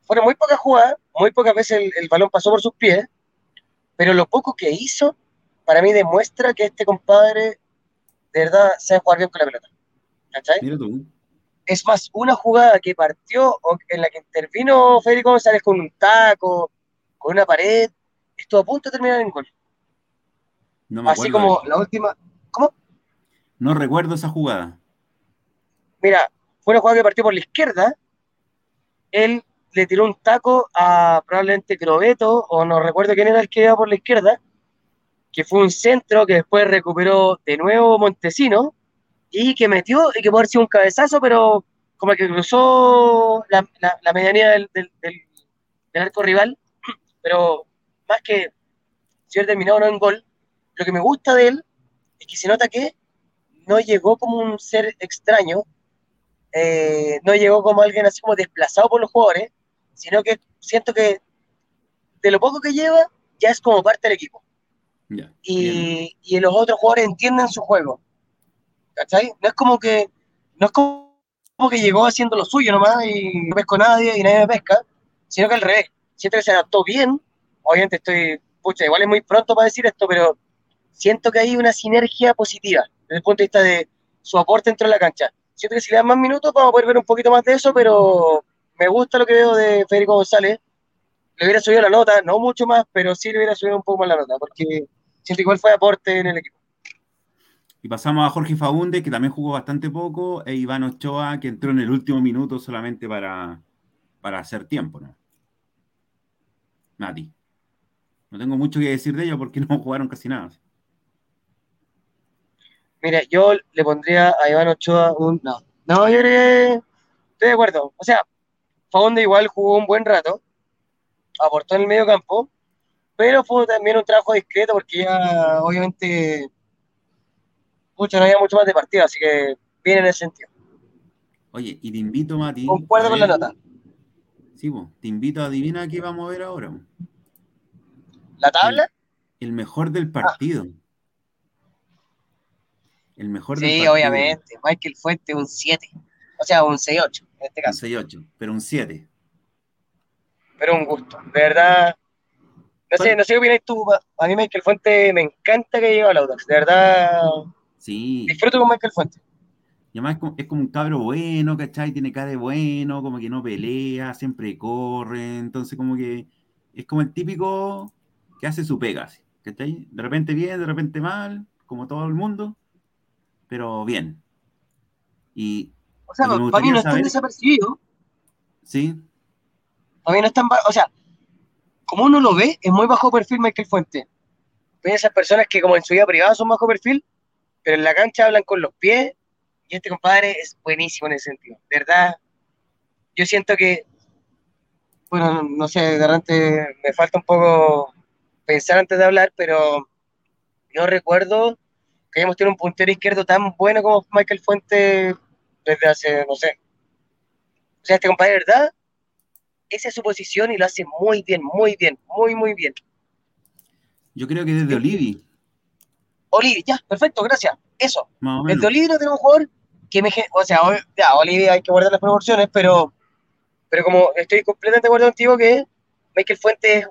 Fueron muy pocas jugadas, muy pocas veces el, el balón pasó por sus pies, pero lo poco que hizo, para mí demuestra que este compadre de verdad sabe jugar bien con la pelota. ¿Cachai?
Mira tú.
Es más, una jugada que partió o en la que intervino Federico González con un taco, con una pared, estuvo a punto de terminar en gol.
No me
Así
acuerdo
como
de-
la última. ¿Cómo?
No recuerdo esa jugada.
Mira, fue una jugada que partió por la izquierda. Él le tiró un taco a probablemente Crobeto, o no recuerdo quién era el que iba por la izquierda, que fue un centro que después recuperó de nuevo Montesino y que metió y que puede haber sido un cabezazo, pero como que cruzó la, la- la medianía del, del- del- del arco rival. Pero más que si hubiera terminado no en gol, lo que me gusta de él es que se nota que no llegó como un ser extraño, eh, no llegó como alguien así como desplazado por los jugadores, sino que siento que de lo poco que lleva ya es como parte del equipo. Y, y los otros jugadores entienden su juego. ¿Cachai? No es como que, no es como que llegó haciendo lo suyo nomás y no pesco a nadie y nadie me pesca, sino que al revés. Siento que se adaptó bien. Obviamente estoy, pucha, igual es muy pronto para decir esto, pero siento que hay una sinergia positiva desde el punto de vista de su aporte dentro de la cancha. Siento que si le dan más minutos vamos a poder ver un poquito más de eso, pero me gusta lo que veo de Federico González. Le hubiera subido la nota, no mucho más, pero sí le hubiera subido un poco más la nota, porque siento igual fue aporte en el equipo.
Y pasamos a Jorge Faunde, que también jugó bastante poco, e Iván Ochoa, que entró en el último minuto solamente para, para hacer tiempo, ¿no? Nati. No tengo mucho que decir de ellos porque no jugaron casi nada.
Mira, yo le pondría a Iván Ochoa un... No, no, yo creo que estoy de acuerdo. O sea, Faunde igual jugó un buen rato, aportó en el medio campo, pero fue también un trabajo discreto porque ya obviamente mucho, no había mucho más de partido, así que bien en ese sentido.
Oye, y te invito, Mati.
Concuerdo con la nota.
Sí, po, te invito a adivinar qué vamos a ver ahora.
¿La tabla?
El mejor del partido. El mejor del
Sí,
partido.
obviamente. Michael Fuente un 7. O sea, un 6-8 en este
Un
caso.
6-8, pero un 7.
Pero un gusto. De verdad. No sé, no sé qué opinas tú. A mí Michael Fuente me encanta que llegue al Audax. De verdad.
Sí.
Disfruto con Michael Fuente.
Y además es como, es como un cabro bueno, ¿cachai? Tiene cara de bueno, como que no pelea, siempre corre. Entonces, como que es como el típico que hace su pega, ¿cachai? De repente bien, de repente mal, como todo el mundo, pero bien. Y
O sea, para mí no
gustaría
es tan
saber-
desapercibido.
sí,
Para mí no es tan. ba- O sea, como uno lo ve, es muy bajo perfil Michael Fuente. Ven esas personas que, como en su vida privada, son bajo perfil, pero en la cancha hablan con los pies. Y este compadre es buenísimo en ese sentido. De verdad, yo siento que. Bueno, no sé, de repente me falta un poco pensar antes de hablar, pero no recuerdo que hayamos tenido un puntero izquierdo tan bueno como Michael Fuente desde hace, no sé. O sea, este compadre, verdad, esa es su posición y lo hace muy bien, muy bien, muy, muy bien.
yo creo que desde Olivi,
Olivi, ya, perfecto, gracias. Eso. Desde. Olivi no tenemos un jugador que me... O sea, ya, Olivi hay que guardar las proporciones, pero, pero como estoy completamente de acuerdo contigo que Michael Fuentes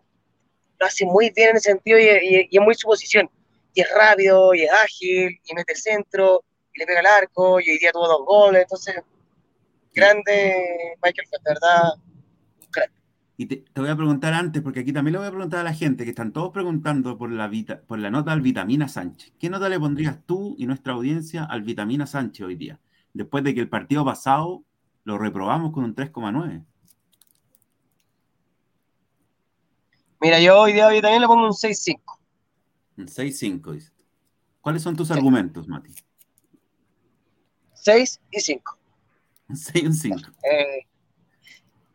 lo hace muy bien en ese sentido y, y- y es muy su posición. Y es rápido, y es ágil, y mete el centro, y le pega el arco, y hoy día tuvo dos goles, entonces grande Michael Fuentes, ¿verdad?
Y te, voy a preguntar antes, porque aquí también le voy a preguntar a la gente, que están todos preguntando por la, por la nota al Vitamina Sánchez. ¿Qué nota le pondrías tú y nuestra audiencia al Vitamina Sánchez hoy día? Después de que el partido pasado lo reprobamos con un 3,9.
Mira, yo hoy día también le pongo un 6,5.
Un 6,5, dice. ¿Cuáles son tus argumentos, Mati?
6 y 5.
Un 6 y un 5.
Eh,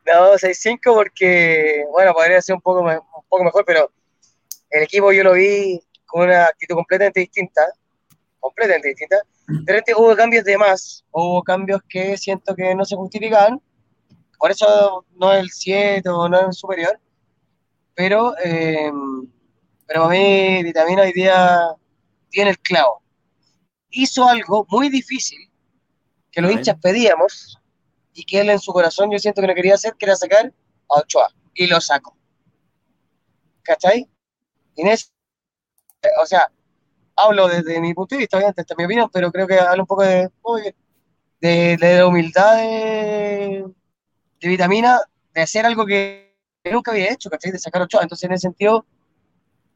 no, 6-5 porque, bueno, podría ser un poco, un poco mejor, pero el equipo yo lo vi con una actitud completamente distinta, completamente distinta. De repente hubo cambios de más, hubo cambios que siento que no se justificaban, por eso no es el 7 o no es el superior, pero, eh, pero para mí Vitamina hoy día tiene el clavo. Hizo algo muy difícil que los hinchas pedíamos, y que él en su corazón yo siento que no quería hacer, que era sacar a Ochoa. Y lo sacó. ¿Cachai? Inés, o sea, hablo desde mi punto de vista, obviamente, esta es mi opinión, pero creo que hablo un poco de, de, de, humildad de, vitamina, de hacer algo que, nunca había hecho, ¿cachai? De sacar Ochoa. Entonces, en ese sentido,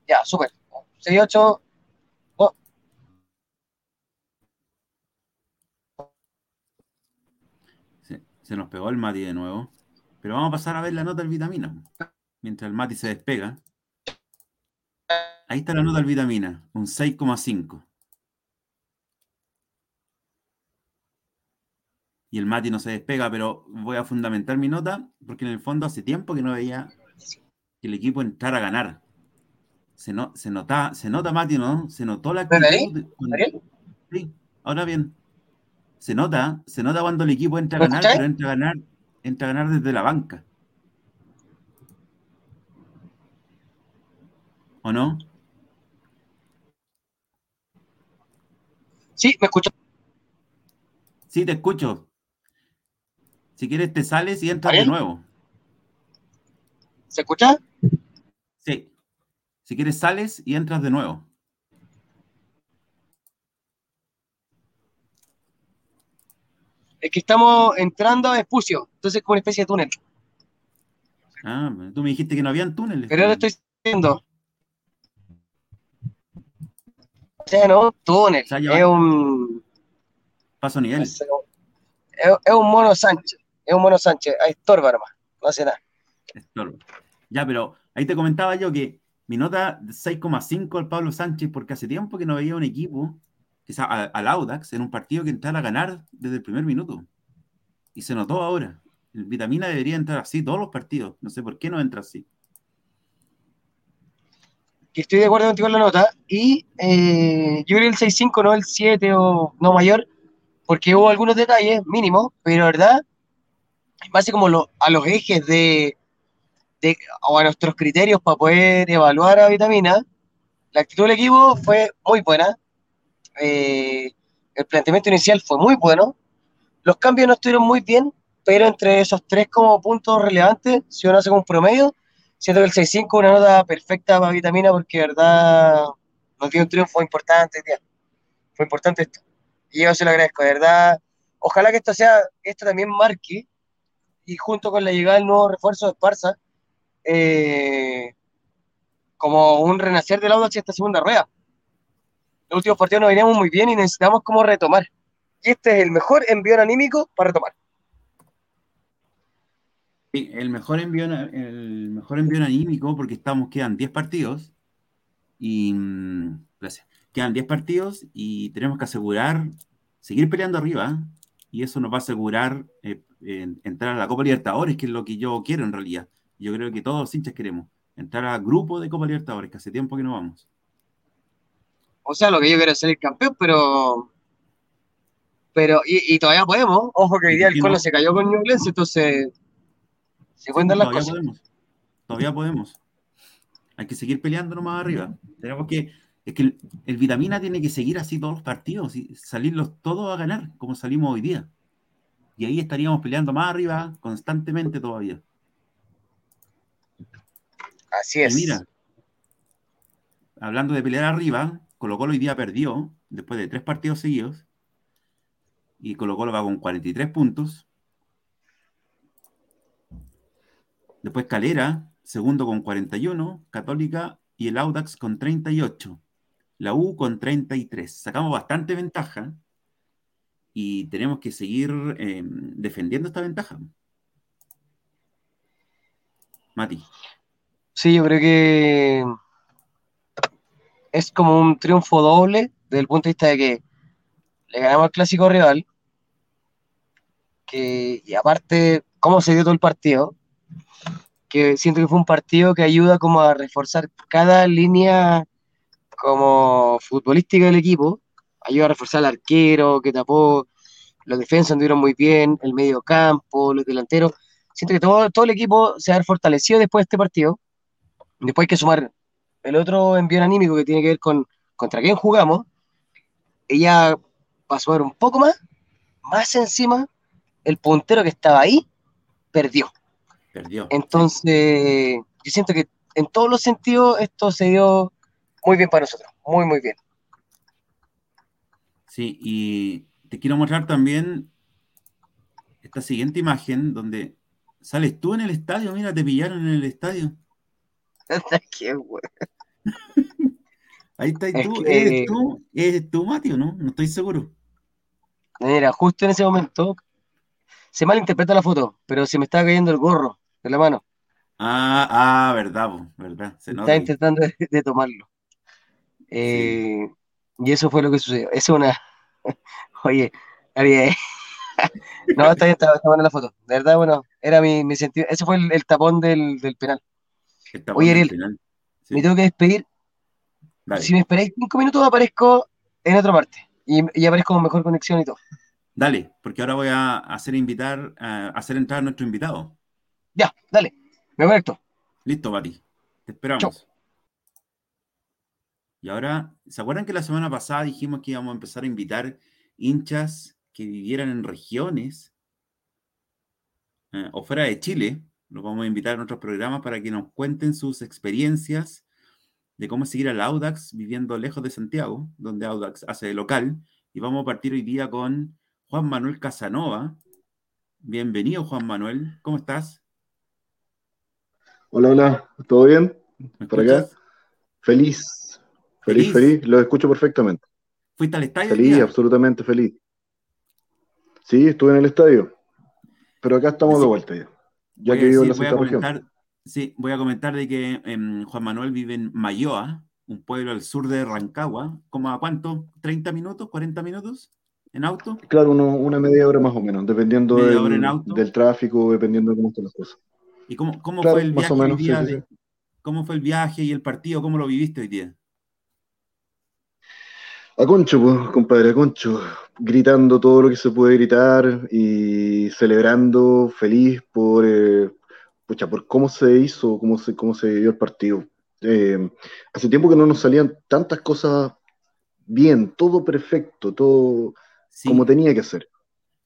ya, súper. 6-8,
Se nos pegó el Mati de nuevo. Pero vamos a pasar a ver la nota del vitamina. Mientras el Mati se despega. Ahí está la nota del vitamina, un 6,5. Y el Mati no se despega, pero voy a fundamentar mi nota porque en el fondo hace tiempo que no veía que el equipo entrara a ganar. Se, no, se, nota, se nota, Mati, ¿no? Se notó la actitud. Sí, ahora bien se nota, se nota cuando el equipo entra a ganar, pero entra a ganar, entra a ganar desde la banca. ¿O no?
Sí, me escucho.
Sí, te escucho. Si quieres, te sales y entras de nuevo.
¿Se escucha?
Sí. Si quieres, sales y entras de nuevo.
Es que estamos entrando a Espucio, entonces es como una especie de túnel.
Ah, tú me dijiste que no habían túneles.
Pero ahora estoy diciendo. O sea, no, túnel. es un.
Paso nivel.
Es, un mono Sánchez. Es un mono Sánchez. Ahí estorba nomás. No hace nada.
Estorba. Ya, pero ahí te comentaba yo que mi nota 6,5 al Pablo Sánchez, porque hace tiempo que no veía un equipo quizá al Audax en un partido que entrara a ganar desde el primer minuto. Y se notó ahora. El Vitamina debería entrar así todos los partidos. No sé por qué no entra así.
estoy de acuerdo contigo en la nota. Y eh, yo creo el 6-5, no el 7 o no mayor, porque hubo algunos detalles mínimos, pero verdad, en base como a los ejes de, de, o a nuestros criterios para poder evaluar a Vitamina, la actitud del equipo fue muy buena. Eh, el planteamiento inicial fue muy bueno. Los cambios no estuvieron muy bien, pero entre esos tres como puntos relevantes, si uno hace un promedio, siento que el 6-5 es una nota perfecta para Vitamina porque, de verdad, nos dio un triunfo importante, Fue importante esto. Y yo se lo agradezco, de verdad. Ojalá que esto sea, esto también marque, y junto con la llegada del nuevo refuerzo de Esparza, eh, como un renacer del Audax esta segunda rueda los últimos partidos nos veníamos muy bien y necesitamos como retomar. Y este es el mejor envío anímico para retomar.
El mejor envío, el mejor envío anímico porque estamos, quedan 10 partidos y mm. Quedan 10 partidos y tenemos que asegurar seguir peleando arriba y eso nos va a asegurar eh, entrar a la Copa Libertadores, que es lo que yo quiero en realidad. Yo creo que todos los hinchas queremos entrar al grupo de Copa Libertadores, que hace tiempo que no vamos.
O sea, lo que yo quiero es ser el campeón, pero. Pero, y, todavía podemos. Ojo que hoy día el Colo se cayó con Newlands, entonces. Se pueden dar las
todavía
cosas.
Podemos. Todavía podemos. Hay que seguir peleando más arriba. Tenemos que. Es que el, Vitamina tiene que seguir así todos los partidos y salirlos todos a ganar, como salimos hoy día. Y ahí estaríamos peleando más arriba constantemente todavía.
Así es.
mira, hablando de pelear arriba, Colo Colo hoy día perdió después de tres partidos seguidos y Colo Colo va con 43 puntos Después Calera, segundo con 41, Católica y el Audax con 38. La U con 33. Sacamos bastante ventaja y tenemos que seguir eh, defendiendo esta ventaja. Mati.
Sí, yo creo que es como un triunfo doble desde el punto de vista de que le ganamos al clásico rival, que, y aparte, cómo se dio todo el partido, que siento que fue un partido que ayuda como a reforzar cada línea como futbolística del equipo, ayuda a reforzar al arquero que tapó, los defensas anduvieron muy bien, el medio campo, los delanteros, siento que todo, todo el equipo se ha fortalecido después de este partido, después hay que sumar el otro envío anímico que tiene que ver con contra quién jugamos, ella pasó a ver un poco más, más encima, el puntero que estaba ahí perdió.
Perdió.
Entonces, yo siento que en todos los sentidos esto se dio muy bien para nosotros, muy, muy bien.
Sí, y te quiero mostrar también esta siguiente imagen donde sales tú en el estadio, mira, te pillaron en el estadio.
Qué bueno.
Ahí está tú, ¿eres tú? ¿Eres tú, Mati, o no? No estoy seguro.
Mira, justo en ese momento se malinterpreta la foto, pero se me estaba cayendo el gorro de la mano.
Ah, ah, verdad, verdad.
Se Estaba intentando de, tomarlo. Eh, y eso fue lo que sucedió. Es una. Oye, no, está bien, está, buena la foto. De verdad, bueno, era mi, mi sentido. Ese fue el, tapón del, del, penal. Oye, Ariel, me tengo que despedir. Si me esperáis cinco minutos, aparezco en otra parte. Y, y aparezco con mejor conexión y todo.
Dale, porque ahora voy a hacer invitar, a hacer entrar a nuestro invitado.
Ya, dale, me conecto.
Listo, Bati. Te esperamos. Y ahora, ¿se acuerdan que la semana pasada dijimos que íbamos a empezar a invitar hinchas que vivieran en regiones eh, o fuera de Chile? Los vamos a invitar a nuestros programas para que nos cuenten sus experiencias de cómo seguir al Audax viviendo lejos de Santiago, donde Audax hace de local. Y vamos a partir hoy día con Juan Manuel Casanova. Bienvenido, Juan Manuel. ¿Cómo estás?
Hola, hola. ¿Todo bien? ¿Por acá? Feliz. Feliz, feliz. Lo escucho perfectamente.
¿Fuiste al estadio?
Feliz, absolutamente feliz. Sí, estuve en el estadio. Pero acá estamos de vuelta ya. Ya que vivo en la voy a
comentar, Sí, voy a comentar de que em, Juan Manuel vive en Mayoa, un pueblo al sur de Rancagua. ¿Cómo a cuánto? ¿30 minutos? ¿40 minutos? en auto?
Claro, una media hora más o menos, dependiendo del, tráfico, dependiendo de cómo están las cosas.
¿Y cómo, cómo fue el viaje ¿Cómo fue el viaje y el partido? ¿Cómo lo viviste hoy día?
A Concho, pues, compadre, a Concho, gritando todo lo que se puede gritar y celebrando, feliz por, eh, por cómo se hizo, cómo se, cómo se dio el partido. Eh, hace tiempo que no nos salían tantas cosas bien, todo perfecto, todo como tenía que ser.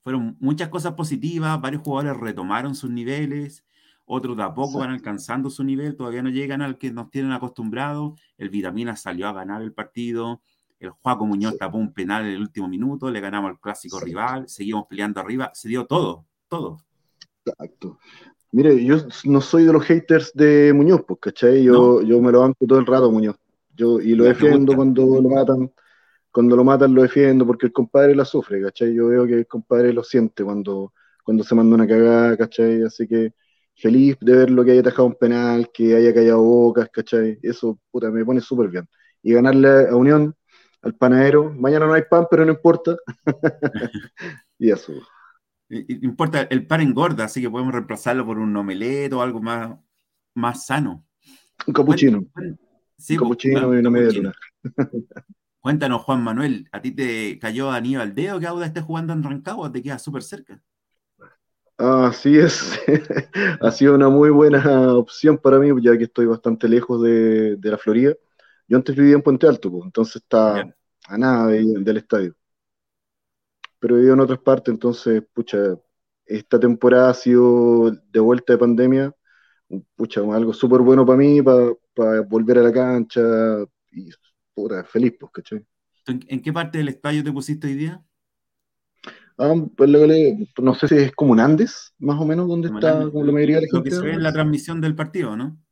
Fueron muchas cosas positivas, varios jugadores retomaron sus niveles, otros de a poco van alcanzando su nivel, todavía no llegan al que nos tienen acostumbrados. El Vitamina salió a ganar el partido, el Juaco Muñoz tapó un penal en el último minuto, le ganamos al clásico rival, seguimos peleando arriba, se dio todo, todo.
Exacto. Mire, yo no soy de los haters de Muñoz, pues, ¿cachai? Yo, yo me lo banco todo el rato, Muñoz. Yo, y lo defiendo cuando lo matan cuando lo matan lo defiendo porque el compadre la sufre, ¿cachai? Yo veo que el compadre lo siente cuando, cuando se manda una cagada, ¿cachai? Así que feliz de ver lo que haya atajado un penal, que haya callado bocas, ¿cachai? Eso, puta, me pone súper bien. Y ganarle a Unión, al panadero, mañana no hay pan, pero no importa. y eso.
Importa, el pan engorda, así que podemos reemplazarlo por un omelette o algo más, más sano.
Un capuchino. un pues, capuchino y una media luna.
Cuéntanos, Juan Manuel, ¿a ti te cayó Aníbal Deo que Auda esté jugando en Rancagua? ¿Te queda súper cerca?
Así es, ha sido una muy buena opción para mí, ya que estoy bastante lejos de, la Florida. Yo antes vivía en Puente Alto, pues, entonces está a nada del estadio. Pero vivido en otras partes, entonces, pucha, esta temporada ha sido de vuelta de pandemia, pucha, algo súper bueno para mí, para volver a la cancha y feliz, pues, ¿cachai?
¿En, qué parte del estadio te pusiste hoy día?
Ah, pues, no sé si es como Andes, más o menos, donde está la mayoría de la gente.
Lo que se ve en la transmisión del partido, ¿no?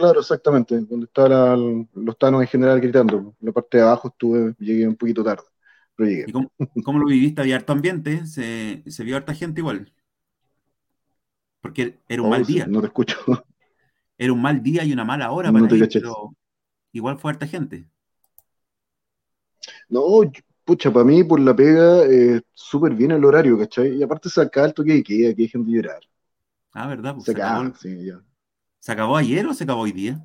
Claro, exactamente, donde estaban los tanos en general gritando. La parte de abajo estuve, llegué un poquito tarde, pero llegué.
¿Y cómo, lo viviste? ¿Había harto ambiente? ¿Se, ¿Se, vio harta gente igual? Porque era un oh, mal día.
No te escucho.
Era un mal día y una mala hora para ir, pero igual fue harta gente.
No, pucha, para mí, por la pega, eh, súper bien el horario, ¿cachai? Y aparte se acaba el toque de queda, que hay gente llorar.
Ah, ¿verdad?
Pues se, acabó, sí, ya.
¿Se acabó ayer o se acabó hoy día?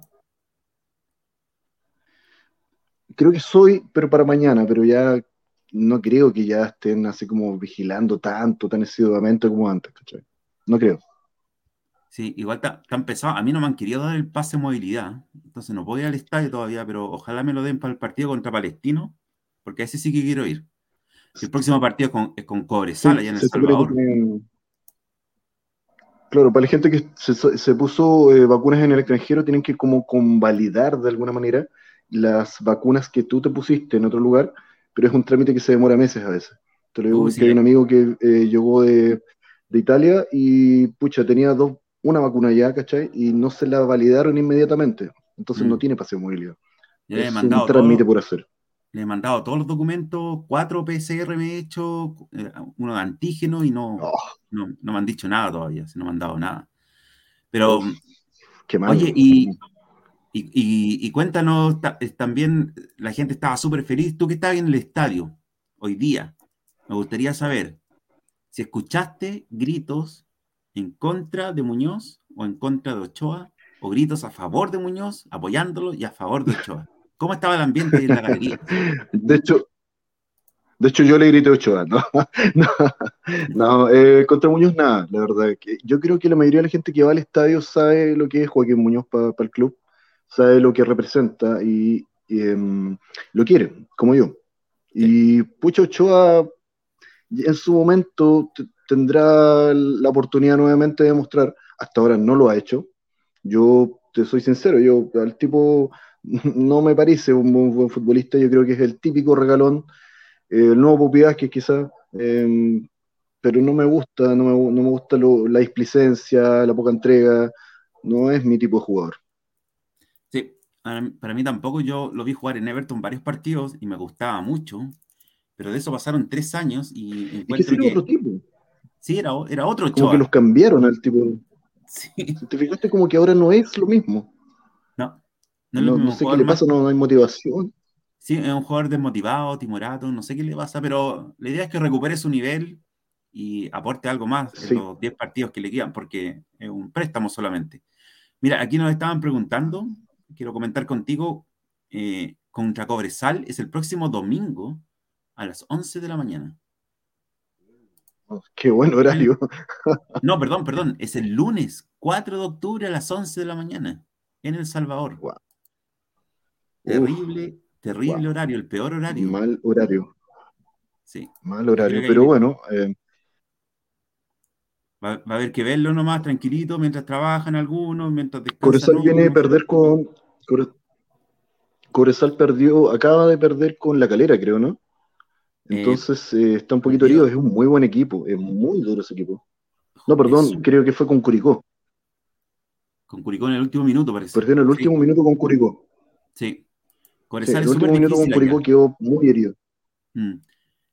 Creo que soy, pero para mañana, pero ya no creo que ya estén así como vigilando tanto, tan asiduamente como antes, ¿cachai? No creo.
Sí, igual está, empezado. A mí no me han querido dar el pase de movilidad, entonces no ir al estadio todavía, pero ojalá me lo den para el partido contra Palestino, porque a ese sí que quiero ir. El próximo partido es con, es con Cobresal, allá en El Salvador.
Claro, para la gente que se, puso eh, vacunas en el extranjero, tienen que como convalidar de alguna manera las vacunas que tú te pusiste en otro lugar, pero es un trámite que se demora meses a veces. Te lo digo que hay un amigo que eh, llegó de, de Italia y, pucha, tenía dos una vacuna ya, ¿cachai? Y no se la validaron inmediatamente. Entonces no mm. tiene pase de movilidad.
es un trámite por hacer. Le he mandado todos los documentos, cuatro PCR me he hecho, eh, uno de antígeno y no, oh. no, me han dicho nada todavía, no me han dado nada. Pero,
qué mal.
oye, y, y, y, cuéntanos, también la gente estaba súper feliz. Tú que estabas en el estadio hoy día, me gustaría saber si escuchaste gritos en contra de Muñoz o en contra de Ochoa, o gritos a favor de Muñoz, apoyándolo y a favor de Ochoa. ¿Cómo estaba el ambiente en la galería?
De hecho, de hecho yo le grité a Ochoa, no, no, eh, contra Muñoz nada, la verdad. Yo creo que la mayoría de la gente que va al estadio sabe lo que es Joaquín Muñoz para el club, sabe lo que representa y, em, lo quiere, como yo. Y Pucho Ochoa en su momento tendrá la oportunidad nuevamente de mostrar. Hasta ahora no lo ha hecho. Yo te soy sincero, yo al tipo no me parece un buen, futbolista. Yo creo que es el típico regalón, eh, el nuevo que quizás, em, pero no me gusta, no me, no me gusta la displicencia, la poca entrega. No es mi tipo de jugador.
Sí, para mí tampoco. Yo lo vi jugar en Everton varios partidos y me gustaba mucho, pero de eso pasaron tres años y
encuentro que, otro tipo.
Sí, era, era otro
Como que los cambiaron al tipo. Sí. ¿Te fijaste como que ahora no es lo mismo?
No.
No, no, sé qué le pasa, no, hay motivación.
Sí, es un jugador desmotivado, timorato, no sé qué le pasa, pero la idea es que recupere su nivel y aporte algo más en los 10 partidos que le quedan, porque es un préstamo solamente. Mira, aquí nos estaban preguntando, quiero comentar contigo, eh, contra Cobresal es el próximo domingo a las 11 de la mañana.
Qué buen horario.
No, perdón, perdón. Es el lunes 4 de octubre a las 11 de la mañana en El Salvador. Terrible, terrible horario, el peor horario.
Mal horario.
Sí.
Mal horario, pero bueno. Eh,
va, a haber que verlo nomás tranquilito mientras trabajan algunos, mientras
descansan. Viene a perder con. Corezal perdió, acaba de perder con la calera, creo, ¿no? Eh, Entonces eh, está un poquito herido, es un muy buen equipo, es muy duro ese equipo. No, perdón, creo que fue con Curicó.
Con Curicó en el último minuto, parece.
Perdió en el último minuto con Curicó.
Sí.
Corezal el último minuto con Curicó quedó muy herido.
Mm.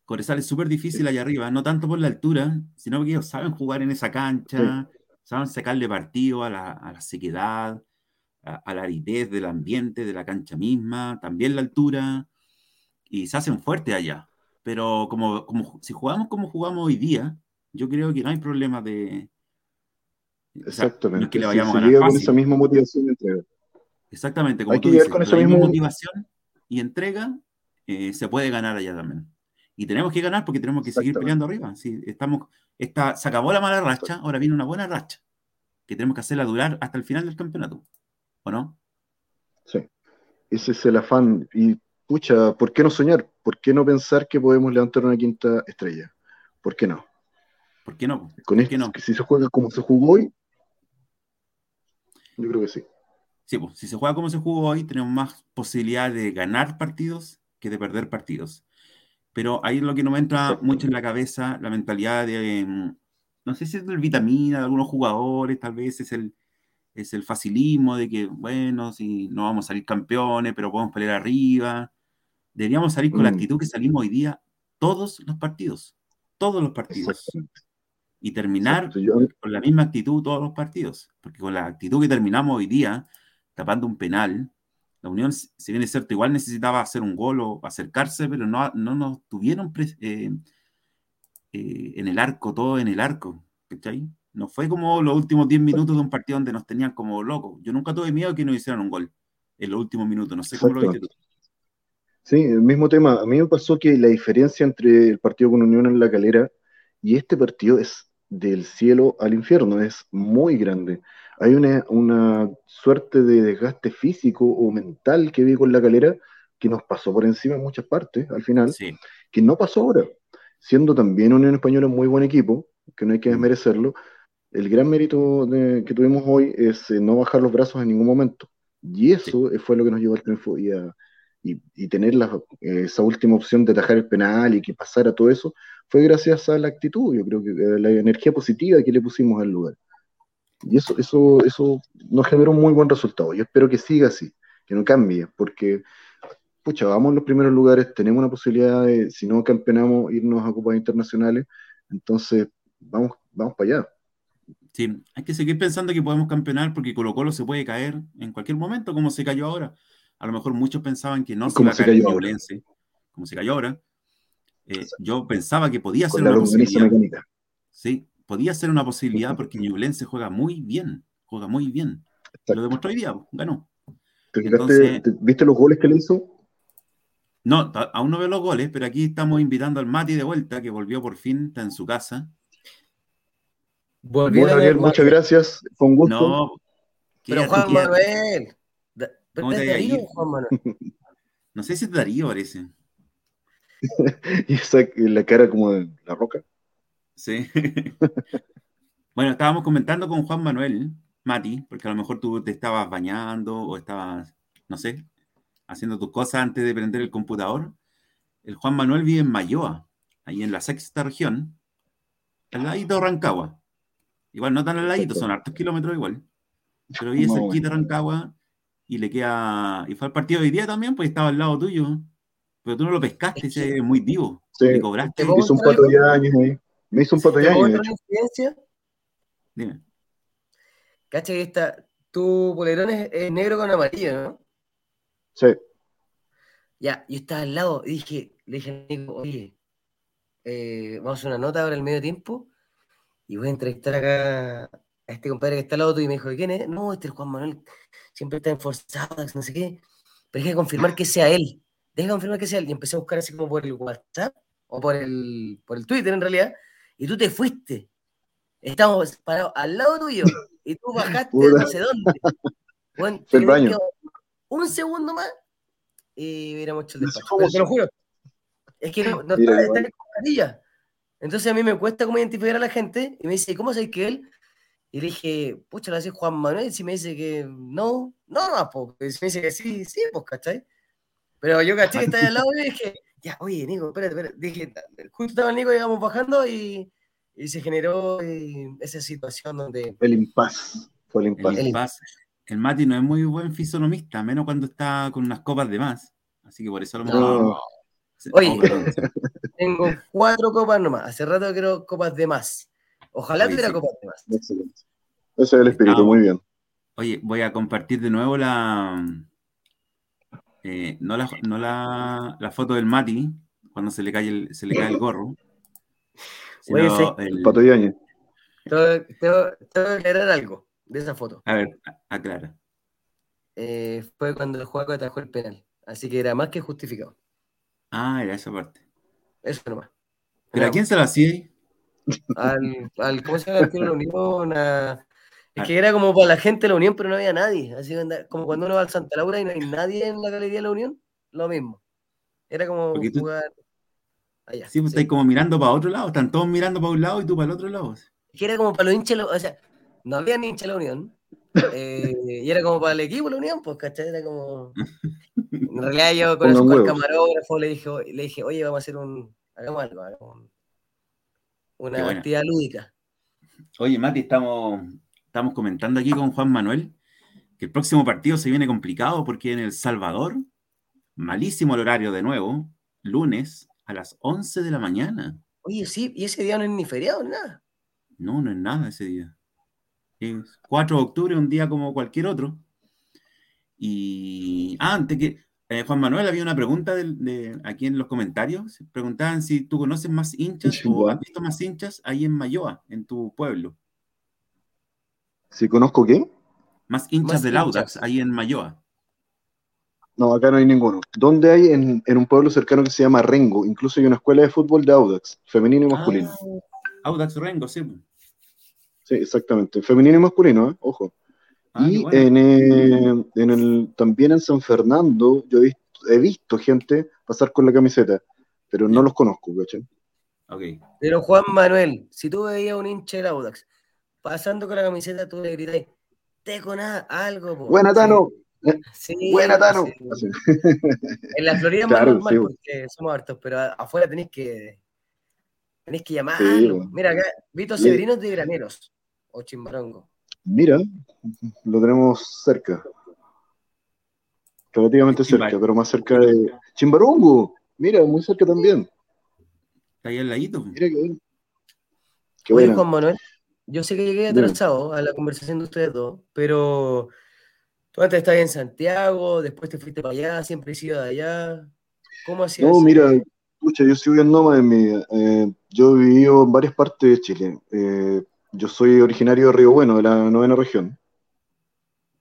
Corezal es súper difícil allá arriba, no tanto por la altura, sino porque ellos saben jugar en esa cancha, saben sacarle partido a la, sequedad, a, la aridez del ambiente, de la cancha misma, también la altura, y se hacen fuertes allá pero como, como si jugamos como jugamos hoy día, yo creo que no hay problema de...
Exactamente. que le vayamos a ganar con esa misma motivación entrega.
Exactamente, como hay que dices, con esa misma motivación y entrega, eh, se puede ganar allá también. Y tenemos que ganar porque tenemos que seguir peleando arriba. Si estamos, esta, se acabó la mala racha, ahora viene una buena racha, que tenemos que hacerla durar hasta el final del campeonato. ¿O no?
Sí, ese es el afán. Y pucha, ¿por qué no soñar? ¿Por qué no pensar que podemos levantar una quinta estrella? ¿Por qué no?
¿Por qué no?
Con esto, no? que si se juega como se jugó hoy, yo creo que sí.
Sí, pues, si se juega como se jugó hoy, tenemos más posibilidad de ganar partidos que de perder partidos. Pero ahí es lo que no me entra mucho en la cabeza, la mentalidad de, mm, no sé si es el vitamina de algunos jugadores, tal vez es el, es el facilismo de que, bueno, si no vamos a salir campeones, pero podemos pelear arriba. Deberíamos salir con la mm. actitud que salimos hoy día todos los partidos, todos los partidos. Y terminar con la misma actitud todos los partidos. Porque con la actitud que terminamos hoy día, tapando un penal, la Unión, si bien es cierto, igual necesitaba hacer un gol o acercarse, pero no, no nos tuvieron eh, eh, en el arco, todo en el arco. ¿cachai? No fue como los últimos 10 minutos de un partido donde nos tenían como locos. Yo nunca tuve miedo que nos hicieran un gol en los últimos minutos. No sé cómo lo viste tú.
Sí, el mismo tema. A mí me pasó que la diferencia entre el partido con Unión en la calera y este partido es del cielo al infierno, es muy grande. Hay una, una suerte de desgaste físico o mental que vi con la calera que nos pasó por encima en muchas partes al final, que no pasó ahora. Siendo también Unión Española un muy buen equipo, que no hay que mm. desmerecerlo, el gran mérito que tuvimos hoy es eh, no bajar los brazos en ningún momento. Y eso fue lo que nos llevó al triunfo y, y, tener esa última opción de atajar el penal y que pasara todo eso, fue gracias a la actitud, yo creo que eh, la energía positiva que le pusimos al lugar. Y eso, eso, eso nos generó un muy buen resultado. Yo espero que siga así, que no cambie, porque, pucha, vamos en los primeros lugares, tenemos una posibilidad de, si no campeonamos, irnos a copas internacionales, entonces vamos, vamos para allá.
Sí, hay que seguir pensando que podemos campeonar porque Colo Colo se puede caer en cualquier momento, como se cayó ahora. A lo mejor muchos pensaban que no se iba a caer Ñublense, como se cayó ahora. Eh, yo pensaba que podía ser una posibilidad. Sí, podía ser una posibilidad porque Ñublense juega muy bien, juega muy bien. Lo demostró hoy día, ganó.
¿Viste los goles que le hizo?
No, aún no veo los goles, pero aquí estamos invitando al Mati de vuelta, que volvió por fin, está en su casa.
Bueno, Gabriel, muchas gracias. Fue un gusto.
No, pero Juan Manuel. ¿Cómo te
Darío, Juan Manuel? No sé si es Darío, parece.
y esa, la cara como de la roca.
Sí. bueno, estábamos comentando con Juan Manuel, Mati, porque a lo mejor tú te estabas bañando o estabas, no sé, haciendo tus cosas antes de prender el computador. El Juan Manuel vive en Mayoa, ahí en la sexta región, al ladito de Rancagua. Igual no tan al ladito, son hartos kilómetros igual. Pero vi cerquita de Rancagua y le queda. Y fue al partido de hoy día también, pues estaba al lado tuyo. Pero tú no lo pescaste, ese es muy vivo. Sí. Le cobraste.
Hizo un años ahí. Me hizo un pato de años.
Dime. Cacha que está. Tu polerón es, negro con amarillo, ¿no?
Sí.
Ya, yo estaba al lado y dije, le dije a Nico, oye, eh, vamos a hacer una nota ahora el medio tiempo y voy a entrevistar acá a este compadre que está al lado tuyo y me dijo, ¿quién es? No, este es Juan Manuel, siempre está enforzado, no sé qué, pero hay que confirmar que sea él, deja confirmar que sea él, y empecé a buscar así como por el WhatsApp, o por el, por el Twitter en realidad, y tú te fuiste, estamos parados al lado tuyo, y tú bajaste no sé dónde. Bueno, el baño. Un segundo más y hubiéramos hecho el despacho. te lo juro. Es que no, no está, está, en la entonces a mí me cuesta cómo identificar a la gente y me dice, ¿cómo sé que él? Y le dije, pucha, lo hace Juan Manuel. Si me dice que no, no, no, pues. Si me dice que sí, sí, pues, ¿cachai? Pero yo caché que está ahí al lado y dije, ya, oye, Nico, espérate, espérate. Dije, justo estaba el Nico, íbamos bajando y, y se generó eh, esa situación donde.
El impas. Fue el impas.
El, impas. el Mati no es muy buen fisonomista, menos cuando está con unas copas de más. Así que por eso lo hemos. No.
Oye, tengo cuatro copas nomás. Hace rato quiero copas de más. Ojalá tuviera copas de más.
Excelente. Ese es el espíritu, muy bien.
Oye, voy a compartir de nuevo la. Eh, no la, no la, la, foto del Mati, cuando se le cae el, se le cae el gorro.
Sino el pato Tengo,
tengo, que aclarar algo de esa foto.
A ver, aclara.
Eh, fue cuando el juego atajó el penal. Así que era más que justificado.
Ah, era esa parte.
Eso nomás.
¿Pero a quién se lo hacía?
Al, al, ¿Cómo se llama? la Unión. Es que era como para la gente de la Unión, pero no había nadie. Así como cuando uno va al Santa Laura y no hay nadie en la galería de la Unión, lo mismo. Era como jugar
allá. Sí, pues estáis como mirando para otro lado. Están todos mirando para un lado y tú para el otro lado. Es
que era como para los hinchas, o sea, no había ni hincha de la Unión. Eh, y era como para el equipo de la Unión, pues, ¿cachai? Era como. En realidad yo con el, camarógrafo le dije, le dije, oye, vamos a hacer un, hagamos algo, una actividad lúdica.
Oye, Mati, estamos, estamos comentando aquí con Juan Manuel que el próximo partido se viene complicado porque en El Salvador, malísimo el horario de nuevo, lunes a las 11 de la mañana.
Oye, sí, y ese día no es ni feriado, nada.
No, no es nada ese día. Es 4 de octubre, un día como cualquier otro. Y ah, antes que eh, Juan Manuel había una pregunta de, aquí en los comentarios. Preguntaban si tú conoces más hinchas o has visto más hinchas ahí en Mayoa, en tu pueblo.
¿Si conozco qué?
Más hinchas del Audax ahí en Mayoa.
No, acá no hay ninguno. ¿Dónde hay? En, un pueblo cercano que se llama Rengo. Incluso hay una escuela de fútbol de Audax, femenino y masculino.
Ah, Audax Rengo, sí.
Sí, exactamente. Femenino y masculino, ¿eh? ojo. Ah, y en, eh, en, el, también en San Fernando yo he visto, gente pasar con la camiseta, pero no los conozco, ¿cachai?
Okay. Pero Juan Manuel, si tú veías un hincha del Audax pasando con la camiseta, tú le gritas, te con algo.
Buena, Tano. Buena, Tano.
En la Florida es más normal porque somos hartos, pero afuera tenéis que tenéis que llamar. Mira acá, Vito Severino de Graneros o Chimbarongo.
Mira, lo tenemos cerca. Relativamente cerca, pero más cerca de Chimbarongo. Mira, muy cerca también.
Está ahí al ladito.
Mira que Qué bueno. Juan Manuel, yo sé que llegué atrasado a la conversación de ustedes dos, pero Tú antes estabas en Santiago, después te fuiste para allá, siempre has ido de allá. ¿Cómo hacías?
No, mira, escucha, yo soy un nómada en mi eh, yo he vivido en varias partes de Chile. Eh, yo soy originario de Río Bueno, de la novena región.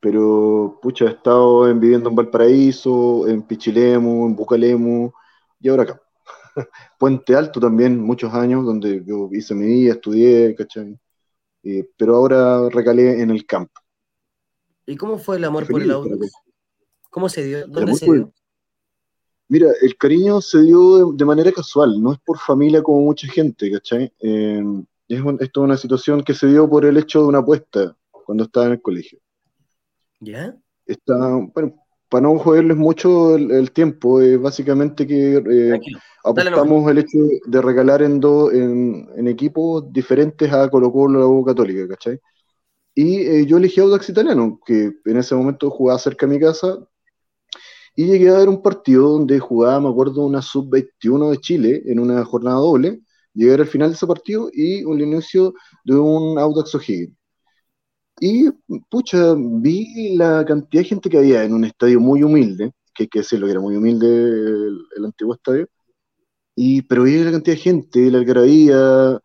Pero, pucha, he estado viviendo en Valparaíso, en Pichilemu, en Bucalemu y ahora acá. Puente Alto también, muchos años, donde yo hice mi vida, estudié, ¿cachai? Eh, pero ahora recalé en el campo.
¿Y cómo fue el amor por el auto? ¿Cómo se dio? ¿Dónde se dio?
Mira, el cariño se dio de, manera casual, no es por familia como mucha gente, ¿cachai? Eh, es, es, toda una situación que se dio por el hecho de una apuesta cuando estaba en el colegio.
¿Ya?
Está, bueno, para no joderles mucho el, tiempo, es básicamente que eh, apostamos el hecho de regalar en, dos en, en, equipos diferentes a Colo Colo Católica, ¿cachai? Y eh, yo elegí Audax Italiano, que en ese momento jugaba cerca de mi casa, y llegué a ver un partido donde jugaba, me acuerdo, una sub-21 de Chile en una jornada doble. Llegué al final de ese partido y un inicio de un Audax O'Higgins. Y, pucha, vi la cantidad de gente que había en un estadio muy humilde, que hay que decirlo que era muy humilde el, antiguo estadio, y, pero vi la cantidad de gente, la algarabía,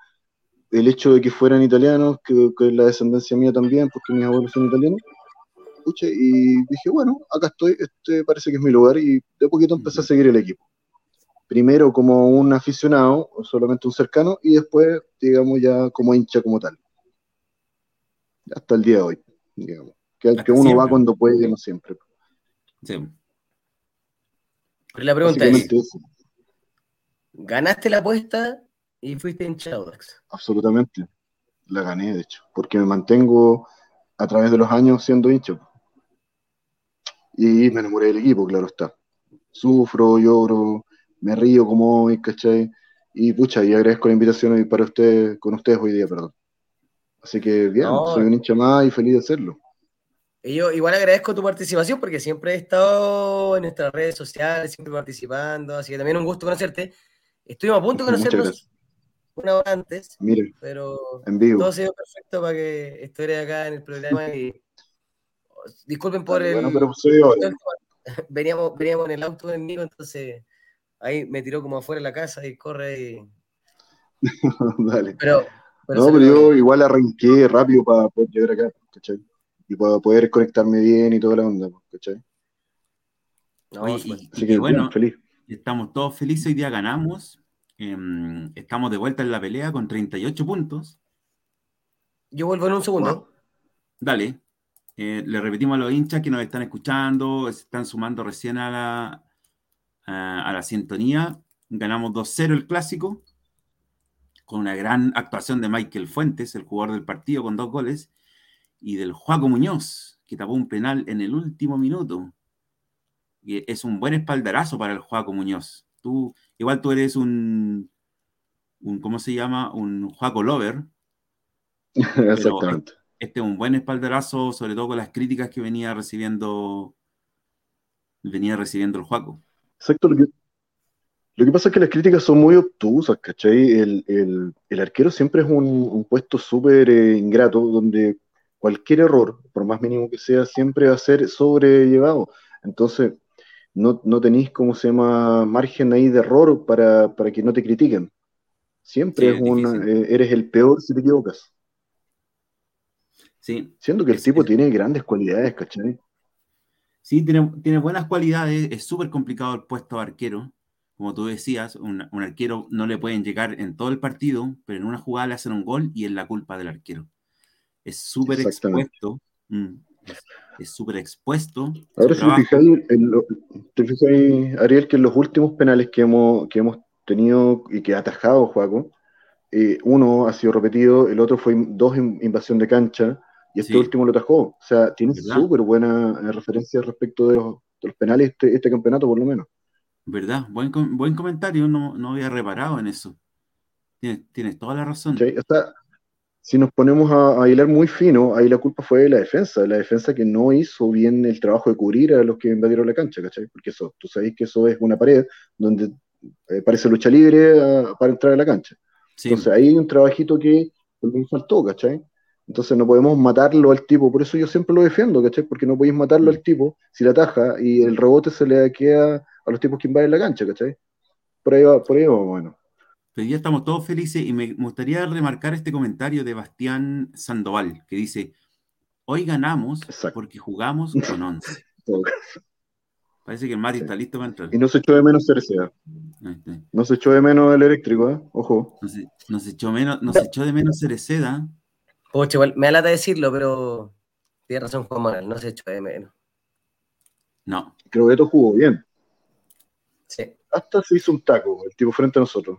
el hecho de que fueran italianos, que, es la descendencia mía también, porque mis abuelos son italianos, escuché, y dije, bueno, acá estoy, este parece que es mi lugar, y de poquito empecé a seguir el equipo. Primero como un aficionado, solamente un cercano, y después, digamos, ya como hincha como tal. Hasta el día de hoy, digamos. Que, uno va cuando puede, no siempre. Sí.
Pero la pregunta es, ¿ganaste la apuesta y fuiste en Audax.
Absolutamente. La gané, de hecho, porque me mantengo a través de los años siendo hincha. Y me enamoré del equipo, claro está. Sufro, lloro, me río como hoy, ¿cachai? Y pucha, y agradezco la invitación para ustedes, con ustedes hoy día, perdón. Así que bien, soy un hincha más y feliz de hacerlo.
Y yo igual agradezco tu participación porque siempre he estado en nuestras redes sociales, siempre participando, así que también un gusto conocerte. Estuvimos a punto de conocernos una hora antes, pero
en vivo.
todo ha sido perfecto para que estuviera acá en el programa y disculpen por el...
Bueno, pero
veníamos, veníamos en el auto enemigo, entonces ahí me tiró como afuera de la casa y corre y...
Dale. Pero, no, pero yo igual arranqué rápido para poder llegar acá, ¿cachai? Y para poder conectarme bien y toda la onda, ¿cachai?
No, Así que, bueno, feliz. Estamos todos felices, hoy día ganamos, Em, estamos de vuelta en la pelea con 38 puntos.
Yo vuelvo en un segundo.
Dale. Eh, le repetimos a los hinchas que nos están escuchando, se están sumando recién a la, a, la sintonía. Ganamos 2-0 el clásico, con una gran actuación de Michael Fuentes, el jugador del partido, con dos goles, y del Juaco Muñoz, que tapó un penal en el último minuto. es un buen espaldarazo para el Juaco Muñoz. Tú, igual tú eres un, un ¿cómo se llama? Un Juaco Lover.
Exactamente.
Este es un buen espaldarazo, sobre todo con las críticas que venía recibiendo venía recibiendo el Juaco.
Exacto, lo que, pasa es que las críticas son muy obtusas, ¿cachai? El, arquero siempre es un, puesto súper eh, ingrato, donde cualquier error, por más mínimo que sea, siempre va a ser sobrellevado. Entonces, no, no tenéis, ¿cómo se llama?, margen ahí de error para, que no te critiquen. Siempre es eh, eres el peor si te equivocas.
Sí.
Siendo que el tipo tiene grandes cualidades, ¿cachai?
Sí, tiene, tiene buenas cualidades, es súper complicado el puesto de arquero. Como tú decías, un, arquero no le pueden llegar en todo el partido, pero en una jugada le hacen un gol y es la culpa del arquero. Es súper expuesto. Mm, es súper expuesto.
Ahora, si te fijas, Ariel, que en los últimos penales que hemos, que hemos tenido y que ha atajado Juaco, eh, uno ha sido repetido, el otro fue dos invasión de cancha, y este último lo atajó. O sea, tiene súper buena referencia respecto de los, penales este, este, campeonato, por lo menos.
¿Verdad? Buen, buen comentario, no, no había reparado en eso. Tienes, toda la razón.
Sí, si nos ponemos a, a, hilar muy fino, ahí la culpa fue de la defensa, la defensa que no hizo bien el trabajo de cubrir a los que invadieron la cancha, ¿cachai? Porque eso, tú sabéis que eso es una pared donde eh, parece lucha libre ah, para entrar a la cancha. Entonces ahí hay un trabajito que me faltó, ¿cachai? Entonces no podemos matarlo al tipo, por eso yo siempre lo defiendo, ¿cachai? Porque no podéis matarlo al tipo si la taja y el rebote se le queda a los tipos que invaden la cancha, ¿cachai? Por ahí va, por ahí va, bueno.
Pero ya estamos todos felices y me gustaría remarcar este comentario de Bastián Sandoval, que dice, hoy ganamos porque jugamos con 11. Parece que el Mati está listo para entrar.
Y no se echó de menos Cereceda. No se echó de menos el eléctrico, ¿eh? Ojo.
No se, echó, menos, no se echó de menos Cereceda
igual, me alata decirlo, pero tiene razón Juan Manuel, no se echó de menos.
No.
Creo que esto jugó bien.
Sí.
Hasta se hizo un taco, el tipo frente a nosotros.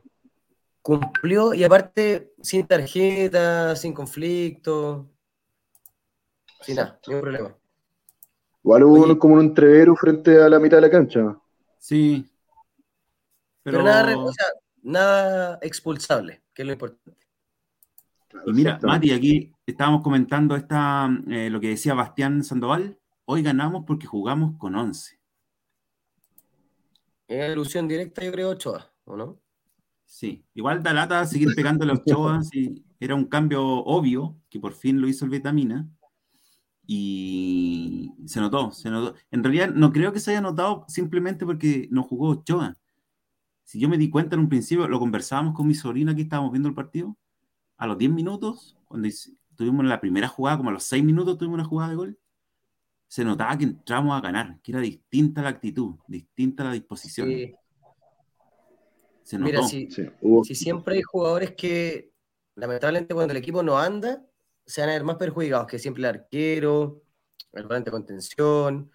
Cumplió y aparte sin tarjeta, sin conflicto, sin nada, ningún problema.
Igual hubo como un entrevero frente a la mitad de la cancha.
Sí.
Pero, nada, nada expulsable, que es lo importante.
Y mira, Mati, aquí estábamos comentando esta, eh, lo que decía Bastián Sandoval. Hoy ganamos porque jugamos con 11.
Es alusión directa, yo creo, Ochoa, ¿o no?
Sí, igual da lata seguir pegando a Ochoa. sí, era un cambio obvio que por fin lo hizo el Vitamina. Y se notó, se notó. En realidad, no creo que se haya notado simplemente porque no jugó Ochoa. Si yo me di cuenta en un principio, lo conversábamos con mi sobrina que estábamos viendo el partido a los 10 minutos, cuando tuvimos la primera jugada, como a los 6 minutos tuvimos una jugada de gol, se notaba que entramos a ganar, que era distinta la actitud, distinta la disposición.
Se notó. Mira, si, si, siempre hay jugadores que, lamentablemente, cuando el equipo no anda, se van a ver más perjudicados que siempre el arquero, el volante de contención,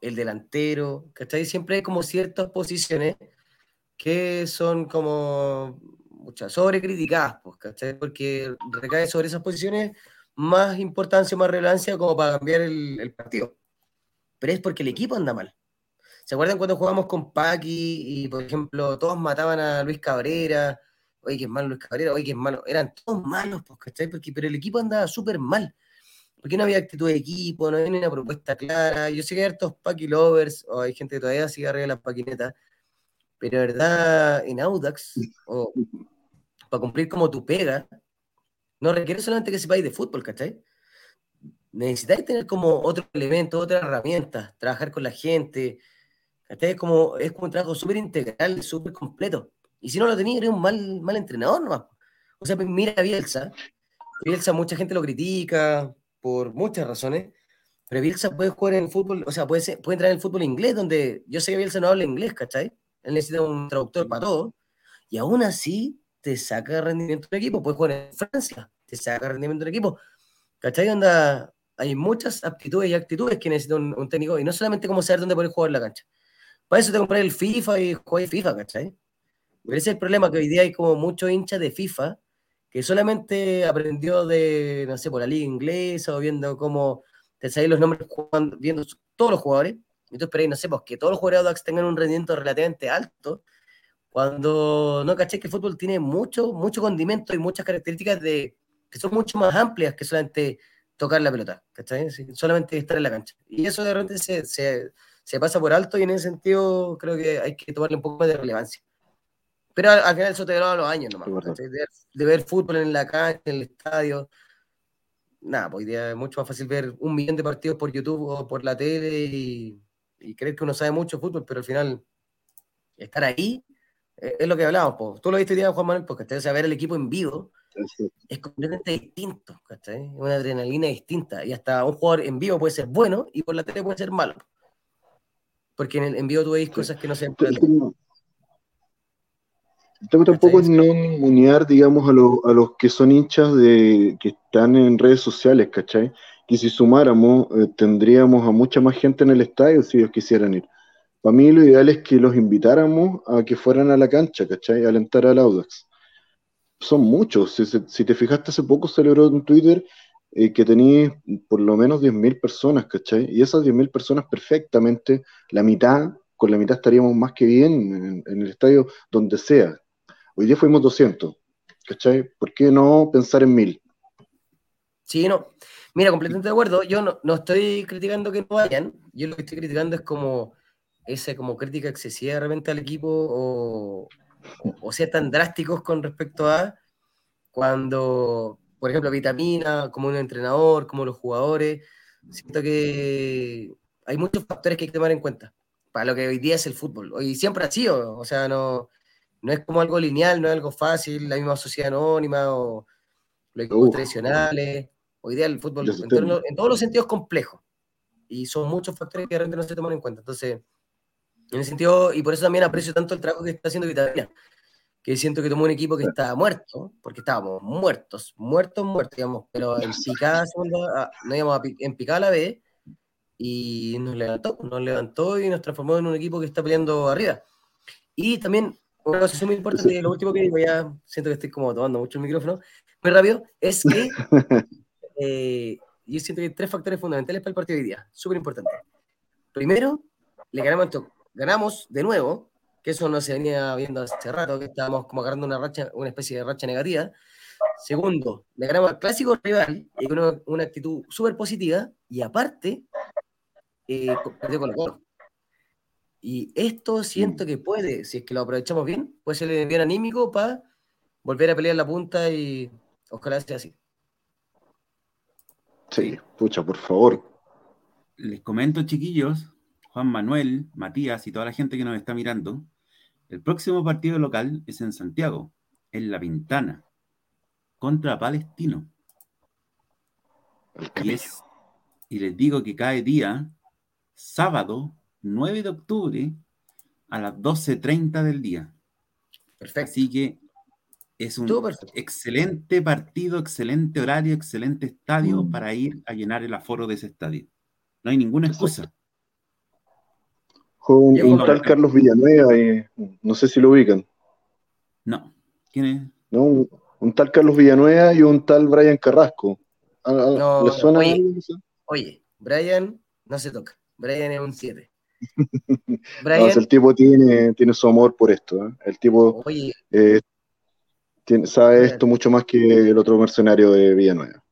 el delantero, ¿cachai? Siempre hay como ciertas posiciones que son como muchas sobrecriticadas, pues, Porque recae sobre esas posiciones más importancia, más relevancia como para cambiar el, partido. Pero es porque el equipo anda mal. ¿Se acuerdan cuando jugamos con Paqui y, por ejemplo, todos mataban a Luis Cabrera? Oye, que es malo Luis Cabrera, oye, que es malo. Eran todos malos, pues, ¿cachai? Porque, pero el equipo andaba súper mal. Porque no había actitud de equipo, no había una propuesta clara. Yo sé que hay hartos Paqui lovers, o hay gente que todavía sigue arriba de las paquinetas, pero verdad, en Audax, o para cumplir como tu pega, no requiere solamente que sepáis de fútbol, ¿cachai? Necesitáis tener como otro elemento, otra herramienta, trabajar con la gente, ¿cachai? Es como, es como un trabajo súper integral, súper completo. Y si no lo tenéis, eres un mal, mal entrenador nomás. O sea, mira a Bielsa. Bielsa, mucha gente lo critica por muchas razones, pero Bielsa puede jugar en el fútbol, o sea, puede, puede entrar en el fútbol inglés, donde yo sé que Bielsa no habla inglés, ¿cachai? Él necesita un traductor para todo. Y aún así, te saca rendimiento del equipo. Puedes jugar en Francia, te saca rendimiento del equipo. ¿Cachai? Onda, hay muchas aptitudes y actitudes que necesita un, técnico y no solamente como saber dónde poder jugar la cancha. Para eso te compré el FIFA y juegas FIFA, ¿cachai? Pero ese es el problema, que hoy día hay como muchos hinchas de FIFA que solamente aprendió de, no sé, por la liga inglesa o viendo cómo te salen los nombres jugando, viendo todos los jugadores y tú esperáis, no sé, pues que todos los jugadores de tengan un rendimiento relativamente alto, cuando no caché que el fútbol tiene mucho, mucho condimento y muchas características de, que son mucho más amplias que solamente tocar la pelota, ¿cachai? solamente estar en la cancha. Y eso de repente se, se, se, pasa por alto y en ese sentido creo que hay que tomarle un poco más de relevancia. Pero al, final eso te a los años nomás, de, de, ver fútbol en la cancha, en el estadio, nada, pues hoy día es mucho más fácil ver un millón de partidos por YouTube o por la tele y, creer que uno sabe mucho fútbol, pero al final estar ahí es lo que hablábamos. Pues. Tú lo viste hoy día, Juan Manuel, porque o sea, ver el equipo en vivo es completamente distinto. Es una adrenalina distinta y hasta un jugador en vivo puede ser bueno y por la tele puede ser malo. Porque en, en vivo tú veis cosas que no se ven.
Tampoco es no ningunear, digamos, a, a, los que son hinchas de que están en redes sociales, ¿cachai? Que si sumáramos, eh, tendríamos a mucha más gente en el estadio si ellos quisieran ir. Para mí lo ideal es que los invitáramos a que fueran a la cancha, ¿cachai? A alentar al Audax. Son muchos. Si, te fijaste, hace poco celebró en Twitter eh, que tenías por lo menos 10.000 personas, ¿cachai? Y esas 10.000 personas perfectamente, la mitad, con la mitad estaríamos más que bien en el estadio donde sea, Hoy día fuimos 200, ¿cachai? ¿Por qué no pensar en mil?
Sí, no. Mira, completamente de acuerdo. Yo no, no, estoy criticando que no vayan. Yo lo que estoy criticando es como esa como crítica excesiva de repente al equipo o, o, sea tan drásticos con respecto a cuando, por ejemplo, Vitamina, como un entrenador, como los jugadores. Siento que hay muchos factores que hay que tomar en cuenta para lo que hoy día es el fútbol. Hoy siempre ha sido, o sea, no, no es como algo lineal, no es algo fácil, la misma sociedad anónima o los equipos tradicionales. Hoy día el fútbol en, todos los sentidos complejo. Y son muchos factores que realmente no se toman en cuenta. Entonces, en ese sentido, y por eso también aprecio tanto el trabajo que está haciendo Vitamina, que siento que tomó un equipo que está muerto, porque estábamos muertos, muertos, muertos, digamos, pero en picada segunda, ah, no íbamos en picada la B, y nos levantó, nos levantó y nos transformó en un equipo que está peleando arriba. Y también una cosa muy importante, lo último que digo, ya siento que estoy como tomando mucho el micrófono, muy rápido, es que eh, yo siento que hay tres factores fundamentales para el partido de hoy día, súper importante. Primero, le ganamos, ganamos de nuevo, que eso no se venía viendo hace rato, que estábamos como agarrando una racha, una especie de racha negativa. Segundo, le ganamos al clásico rival y con una, actitud súper positiva, y aparte, eh, perdió con el y esto siento que puede, si es que lo aprovechamos bien, puede ser bien anímico para volver a pelear la punta y ojalá sea así.
Sí, pucha, por favor.
Les comento, chiquillos, Juan Manuel, Matías y toda la gente que nos está mirando, el próximo partido local es en Santiago, en La Pintana, contra Palestino. Y, y les digo que cae día sábado 9 de octubre a las 12.30 del día. Perfecto. Así que es un excelente partido, excelente horario, excelente estadio mm. para ir a llenar el aforo de ese estadio. No hay ninguna excusa.
Con un, tal Carlos Villanueva, no sé si lo ubican.
No. ¿Quién es?
No, un, tal Carlos Villanueva y un tal Brian Carrasco.
no, oye, Brian no se toca. Brian es un 7.
el tipo tiene, tiene su amor por esto. ¿eh? El tipo eh, sabe esto mucho más que el otro mercenario de Villanueva.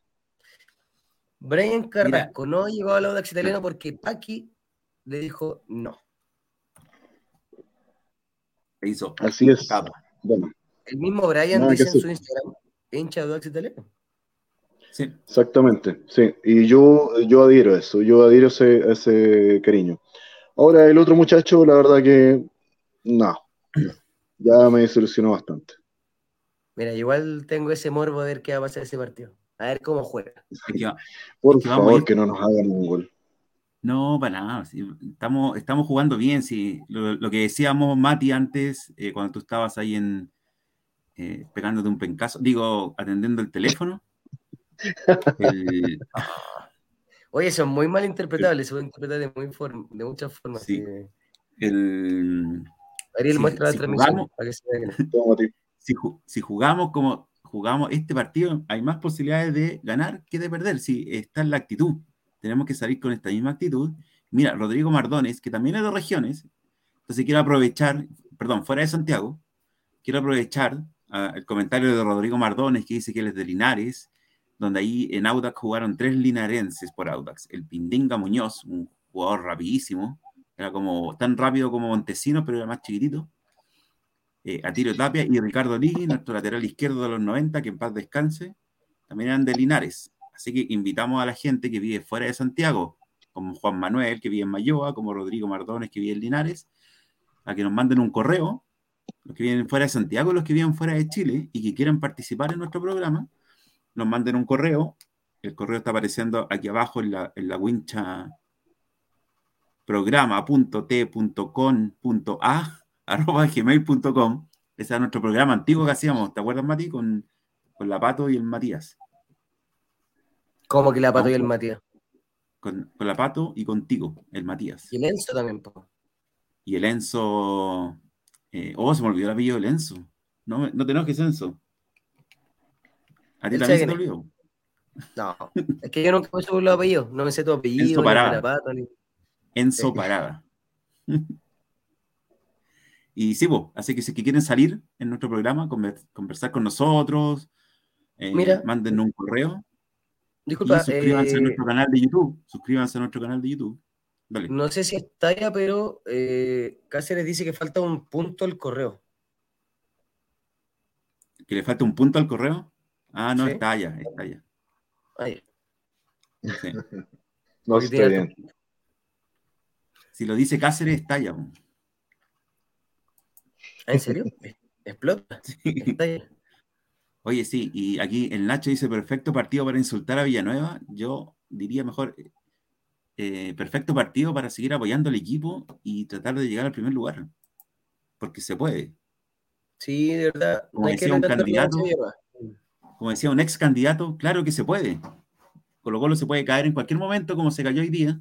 Brian Carrasco no llegó al Audax italiano porque Paqui le dijo no.
Hizo.
Así es.
El mismo Brian dice en su Instagram, hincha de Audax italiano.
Sí. Exactamente, sí. Y yo, yo adhiero a eso, yo adhiero ese, a ese cariño. Ahora, el otro muchacho, la verdad que no. Ya me desilusionó bastante.
Mira, igual tengo ese morbo de ver qué va a pasar ese partido. A ver cómo juega.
Por favor, que no nos hagan un gol.
No, para nada. estamos, estamos jugando bien. Sí. Lo, que decíamos, Mati, antes, eh, cuando tú estabas ahí en eh, pegándote un pencazo, digo, atendiendo el teléfono. el,
Oye, son muy mal interpretables, se pueden interpretar de, muy de muchas formas. Sí.
El,
Ariel muestra la transmisión para que se
vea si, jugamos como jugamos este partido, hay más posibilidades de ganar que de perder. Si está en la actitud, tenemos que salir con esta misma actitud Mira, Rodrigo Mardones, que también es de regiones, entonces quiero aprovechar, perdón, fuera de Santiago, quiero aprovechar uh, el comentario de Rodrigo Mardones que dice que él es de Linares, donde ahí en Audax jugaron tres linarenses por Audax. El Pindinga Muñoz, un jugador rapidísimo, era como tan rápido como Montesino, pero era más chiquitito. Eh, Atiro Tapia y Ricardo Lee, nuestro lateral izquierdo de los 90, que en paz descanse, también eran de Linares. Así que invitamos a la gente que vive fuera de Santiago, como Juan Manuel, que vive en Mayoa, como Rodrigo Mardones, que vive en Linares, a que nos manden un correo, los que viven fuera de Santiago, los que viven fuera de Chile y que quieran participar en nuestro programa, nos manden un correo. El correo está apareciendo aquí abajo en la, en la wincha programa.t.com.a arroba gmail.com. Ese es nuestro programa antiguo que hacíamos, ¿te acuerdas, Mati? Con, con la Pato y el Matías.
¿Cómo que la Pato y el Matías?
Con, con, la Pato y contigo, el Matías.
Y el Enzo también, po.
Y el Enzo. Eh, oh, se me olvidó el apellido del Enzo. No, no te enojes, Enzo. ¿A ti también se te olvidó?
No, es que yo nunca me subo los apellidos. No me sé tu apellido.
Enzo Parada. Pato, ni... Enzo Parada. y sí, vos, así que si quieren salir en nuestro programa, conversar con nosotros, eh, Mira, manden un correo.
Disculpa,
y suscríbanse eh, a nuestro canal de YouTube. Suscríbanse a nuestro canal de YouTube. Dale.
No sé si está ya, pero eh, Cáceres dice que falta un punto al correo.
¿Que le falta un punto al correo? Ah, no, ¿Sí? está ya, está ya.
Ahí.
Sí.
no, está bien.
Si lo dice Cáceres, está ya.
¿En serio? ¿Explota?
Sí. Estalla. Oye, sí, y aquí el Nacho dice perfecto partido para insultar a Villanueva. Yo diría mejor eh, perfecto partido para seguir apoyando al equipo y tratar de llegar al primer lugar. Porque se puede.
Sí, de verdad.
Como decía un candidato, como decía un ex candidato, claro que se puede. Colo Colo se puede caer en cualquier momento, como se cayó hoy día.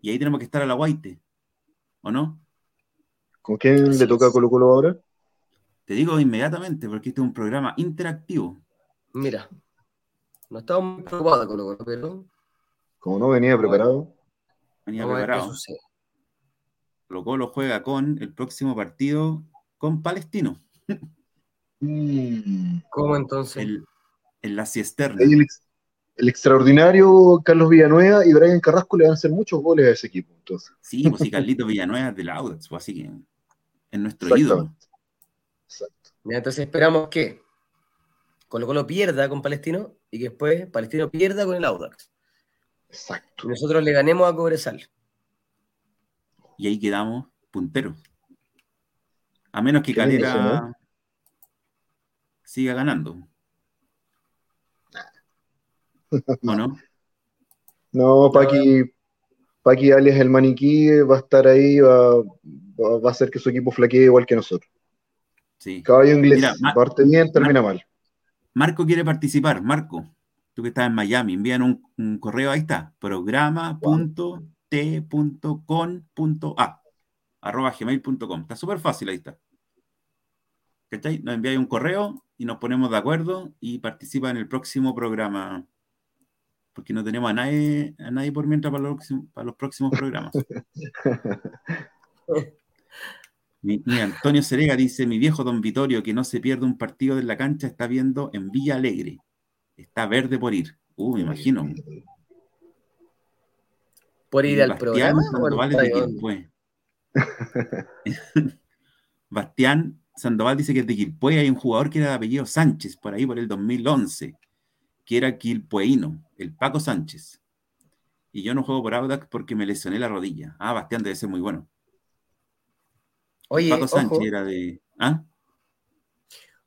Y ahí tenemos que estar a la guaite. ¿O no?
¿Con quién le toca a. Colo Colo ahora?
Te digo inmediatamente, porque este es un programa interactivo.
Mira, no estaba muy preocupado con lo pero
Como no venía preparado.
Venía preparado. Colo Colo juega con el próximo partido con Palestino.
Mm.
¿Cómo entonces?
El, en la Ciesterna.
Ahí el, ex- el extraordinario Carlos Villanueva y Brian Carrasco le van a hacer muchos goles a ese equipo. Entonces.
Sí, pues sí, Carlito Villanueva es de la Audax, pues así que es nuestro ídolo.
Exacto.
Mira, entonces esperamos que Colo Colo pierda con Palestino y que después Palestino pierda con el Audax.
Exacto.
Y nosotros le ganemos a Cobresal.
Y ahí quedamos punteros. A menos que Calera
¿no?
siga ganando. ¿O no?
No, Paqui, Paqui alias el maniquí va a estar ahí, va, va- va a hacer que su equipo flaquee igual que nosotros.
Sí.
Caballo inglés,
Mira,
bien, termina mal.
Marco quiere participar. Marco, tú que estás en Miami, envían un, un correo, ahí está, programa.t.con.a arroba gmail.com. Está súper fácil, ahí está. ¿Cachai? Nos enviáis un correo y nos ponemos de acuerdo y participa en el próximo programa. Porque no tenemos a nadie, a nadie por mientras para los, próximos- para los próximos programas. Mi, mi Antonio Serega dice: Mi viejo don Vitorio, que no se pierde un partido de la cancha, está viendo en Villa Alegre. Está verde por ir. Uh, me imagino.
¿Por ir
Y
al
Bastián
programa
Sandoval es de. Bastián Sandoval dice que es de Quilpué. Hay un jugador que era de apellido Sánchez, por ahí por el 2011, que era quilpueíno, el Paco Sánchez. Y yo no juego por Audax porque me lesioné la rodilla. Ah, Bastián debe ser muy bueno.
Oye,
Paco Sánchez
ojo,
era de. ¿Ah?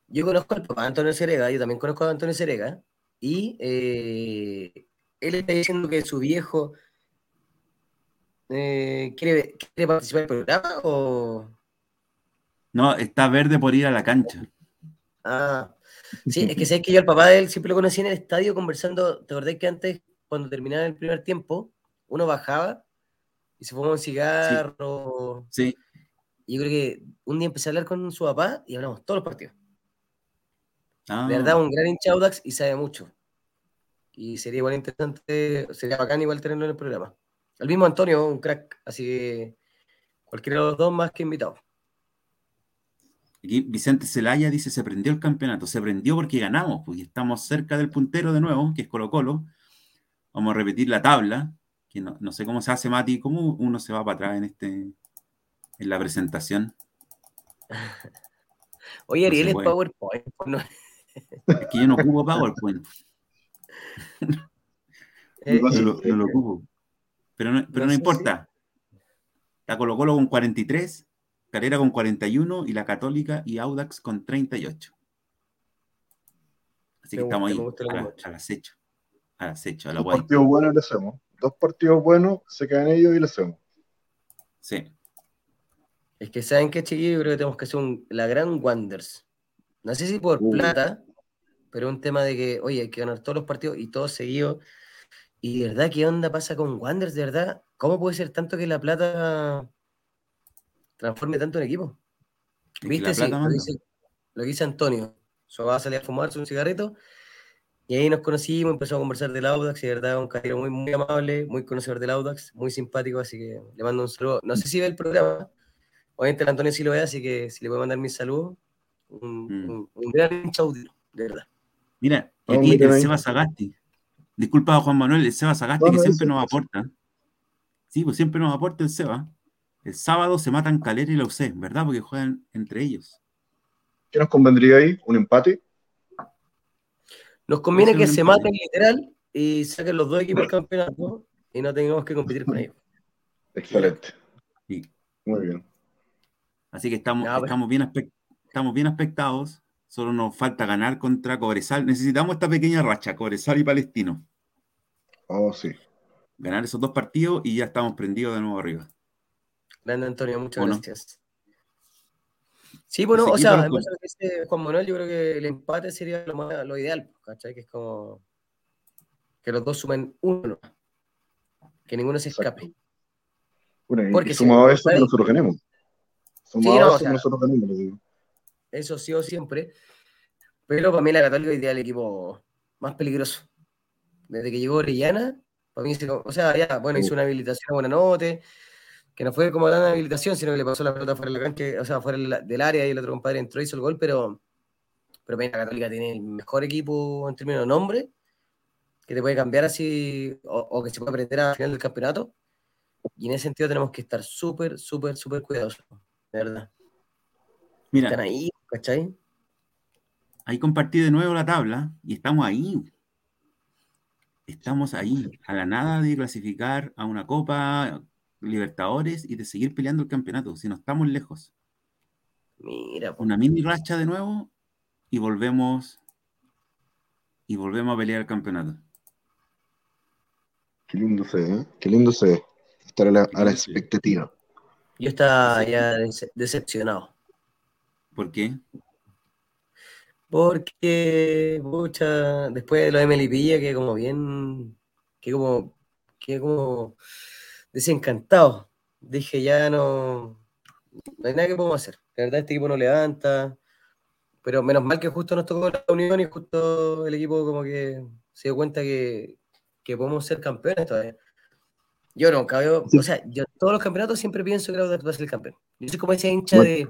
yo conozco al papá de Antonio Serega, yo también conozco a Antonio Serega, y eh, él está diciendo que su viejo eh, quiere, quiere participar del programa o...
No, está verde por ir a la cancha.
Ah, sí, es que sé que yo al papá de él siempre lo conocí en el estadio conversando. ¿Te acordás que antes, cuando terminaba el primer tiempo, uno bajaba y se fumaba un cigarro?
Sí,
yo creo que un día empecé a hablar con su papá y hablamos todos los partidos.
Ah,
De verdad, un gran hincha Audax y sabe mucho. Y sería igual interesante, sería bacán igual tenerlo en el programa. El mismo Antonio, un crack, así que cualquiera de los dos más que invitado.
Aquí Vicente Celaya dice, se prendió el campeonato, se prendió porque ganamos, porque estamos cerca del puntero de nuevo, que es Colo Colo. Vamos a repetir la tabla, que no, sé cómo se hace, Mati, cómo uno se va para atrás en, este, en la presentación.
Oye, Ariel es PowerPoint.
Pues, es que yo no ocupo PowerPoint. Eh, no, lo, ocupo. Pero no, pero no, importa. La Colo Colo con 43, Calera con 41 y la Católica y Audax con 38. Así que estamos ahí, al acecho. Al acecho, a la
Dos partidos buenos le hacemos. Dos partidos buenos, se quedan ellos y le hacemos.
Sí.
Es que saben que chiquillos, yo creo que tenemos que hacer la gran Wonders. No sé si por uh. plata, pero un tema de que, oye, hay que ganar todos los partidos y todos seguidos. Y de verdad, ¿qué onda pasa con Wonders? De verdad, ¿cómo puede ser tanto que la plata transforme tanto en equipo? ¿Viste? Sí, lo, dice, lo dice Antonio. So, va a salir a fumarse un cigarrito. Y ahí nos conocimos, empezó a conversar del Audax, y de verdad, un caballero muy, muy amable, muy conocedor del Audax, muy simpático, así que le mando un saludo. No sé si ve el programa, Obviamente el Antonio sí lo ve, así que si le puedo mandar mis saludos, un, mm. gran hincha de verdad.
Mira, aquí el Seba Sagasti. Disculpa, Juan Manuel, el Seba Sagasti que siempre nos aporta. Sí, pues siempre nos aporta el Seba. El sábado se matan Calera y la UC, ¿verdad? Porque juegan entre ellos.
¿Qué nos convendría ahí? ¿Un empate?
Nos conviene que se maten literal y saquen los dos equipos del campeonato y no tengamos que competir con ellos.
Excelente. Muy bien.
Así que estamos, pues. estamos, bien estamos bien aspectados. Solo nos falta ganar contra Cobresal. Necesitamos esta pequeña racha, Cobresal y Palestino.
Oh, sí.
Ganar esos dos partidos y ya estamos prendidos de nuevo arriba.
Grande Antonio, muchas gracias. Sí, bueno, o sea, además de que dice Juan Manuel, yo creo que el empate sería lo, lo ideal, ¿cachai? Que es como que los dos sumen uno, que ninguno se escape.
Bueno, y, Porque sumado a eso, que nosotros ganemos
eso sí o siempre. Pero para mí la Católica hoy día el equipo más peligroso. Desde que llegó Orellana, para mí, o sea, ya, bueno, hizo una habilitación a buena note, que no fue como una habilitación, sino que le pasó la pelota fuera del cancha, o sea, fuera del área y el otro compadre entró y hizo el gol, pero, pero la Católica tiene el mejor equipo en términos de nombre, que te puede cambiar así, o, o que se puede aprender al final del campeonato. Y en ese sentido tenemos que estar súper, súper, súper cuidadosos verdad.
Mira. Están ahí, ¿cachai? Ahí compartí de nuevo la tabla y estamos ahí. Estamos ahí, a la nada de clasificar a una Copa Libertadores y de seguir peleando el campeonato, si no estamos lejos.
Mira,
una mini racha de nuevo y volvemos y volvemos a pelear el campeonato.
Qué lindo se ve, ¿eh? qué lindo se ve. Estar a la expectativa.
Yo estaba ya decepcionado.
¿Por qué?
Porque, mucha, después de lo de Melipilla, que como bien, que como, que como desencantado. Dije, ya no, no hay nada que podemos hacer. La verdad, este equipo no levanta. Pero menos mal que justo nos tocó la unión y justo el equipo como que se dio cuenta que, que podemos ser campeones todavía. Yo no, veo, o sea, yo todos los campeonatos siempre pienso que Audax va a ser el campeón. Yo soy como ese hincha de,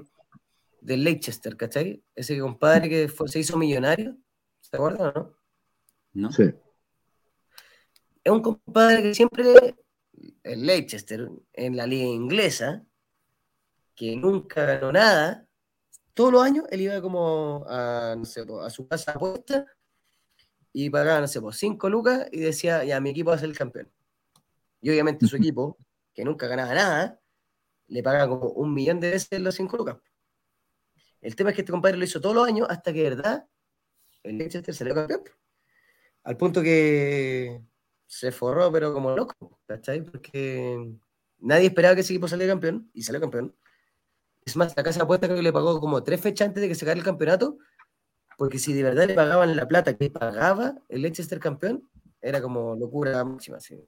de Leicester, ¿cachai? Ese compadre que se hizo millonario, ¿se acuerdan o no?
No. Sí.
Es un compadre que siempre, el Leicester, en la liga inglesa, que nunca ganó nada, todos los años él iba como a, no sé, a su casa apuesta y pagaba, no sé, por cinco lucas y decía, ya, mi equipo va a ser el campeón. Y obviamente su equipo, que nunca ganaba nada, le paga como un millón de veces los 5 lucas. El tema es que este compadre lo hizo todos los años hasta que, de verdad, el Leicester salió campeón. Al punto que se forró, pero como loco, ¿cachai? Porque nadie esperaba que ese equipo saliera campeón y salió campeón. Es más, la casa de apuestas creo que le pagó como tres fechas antes de que se caiga el campeonato, porque si de verdad le pagaban la plata que pagaba el Leicester campeón, era como locura máxima. ¿sí?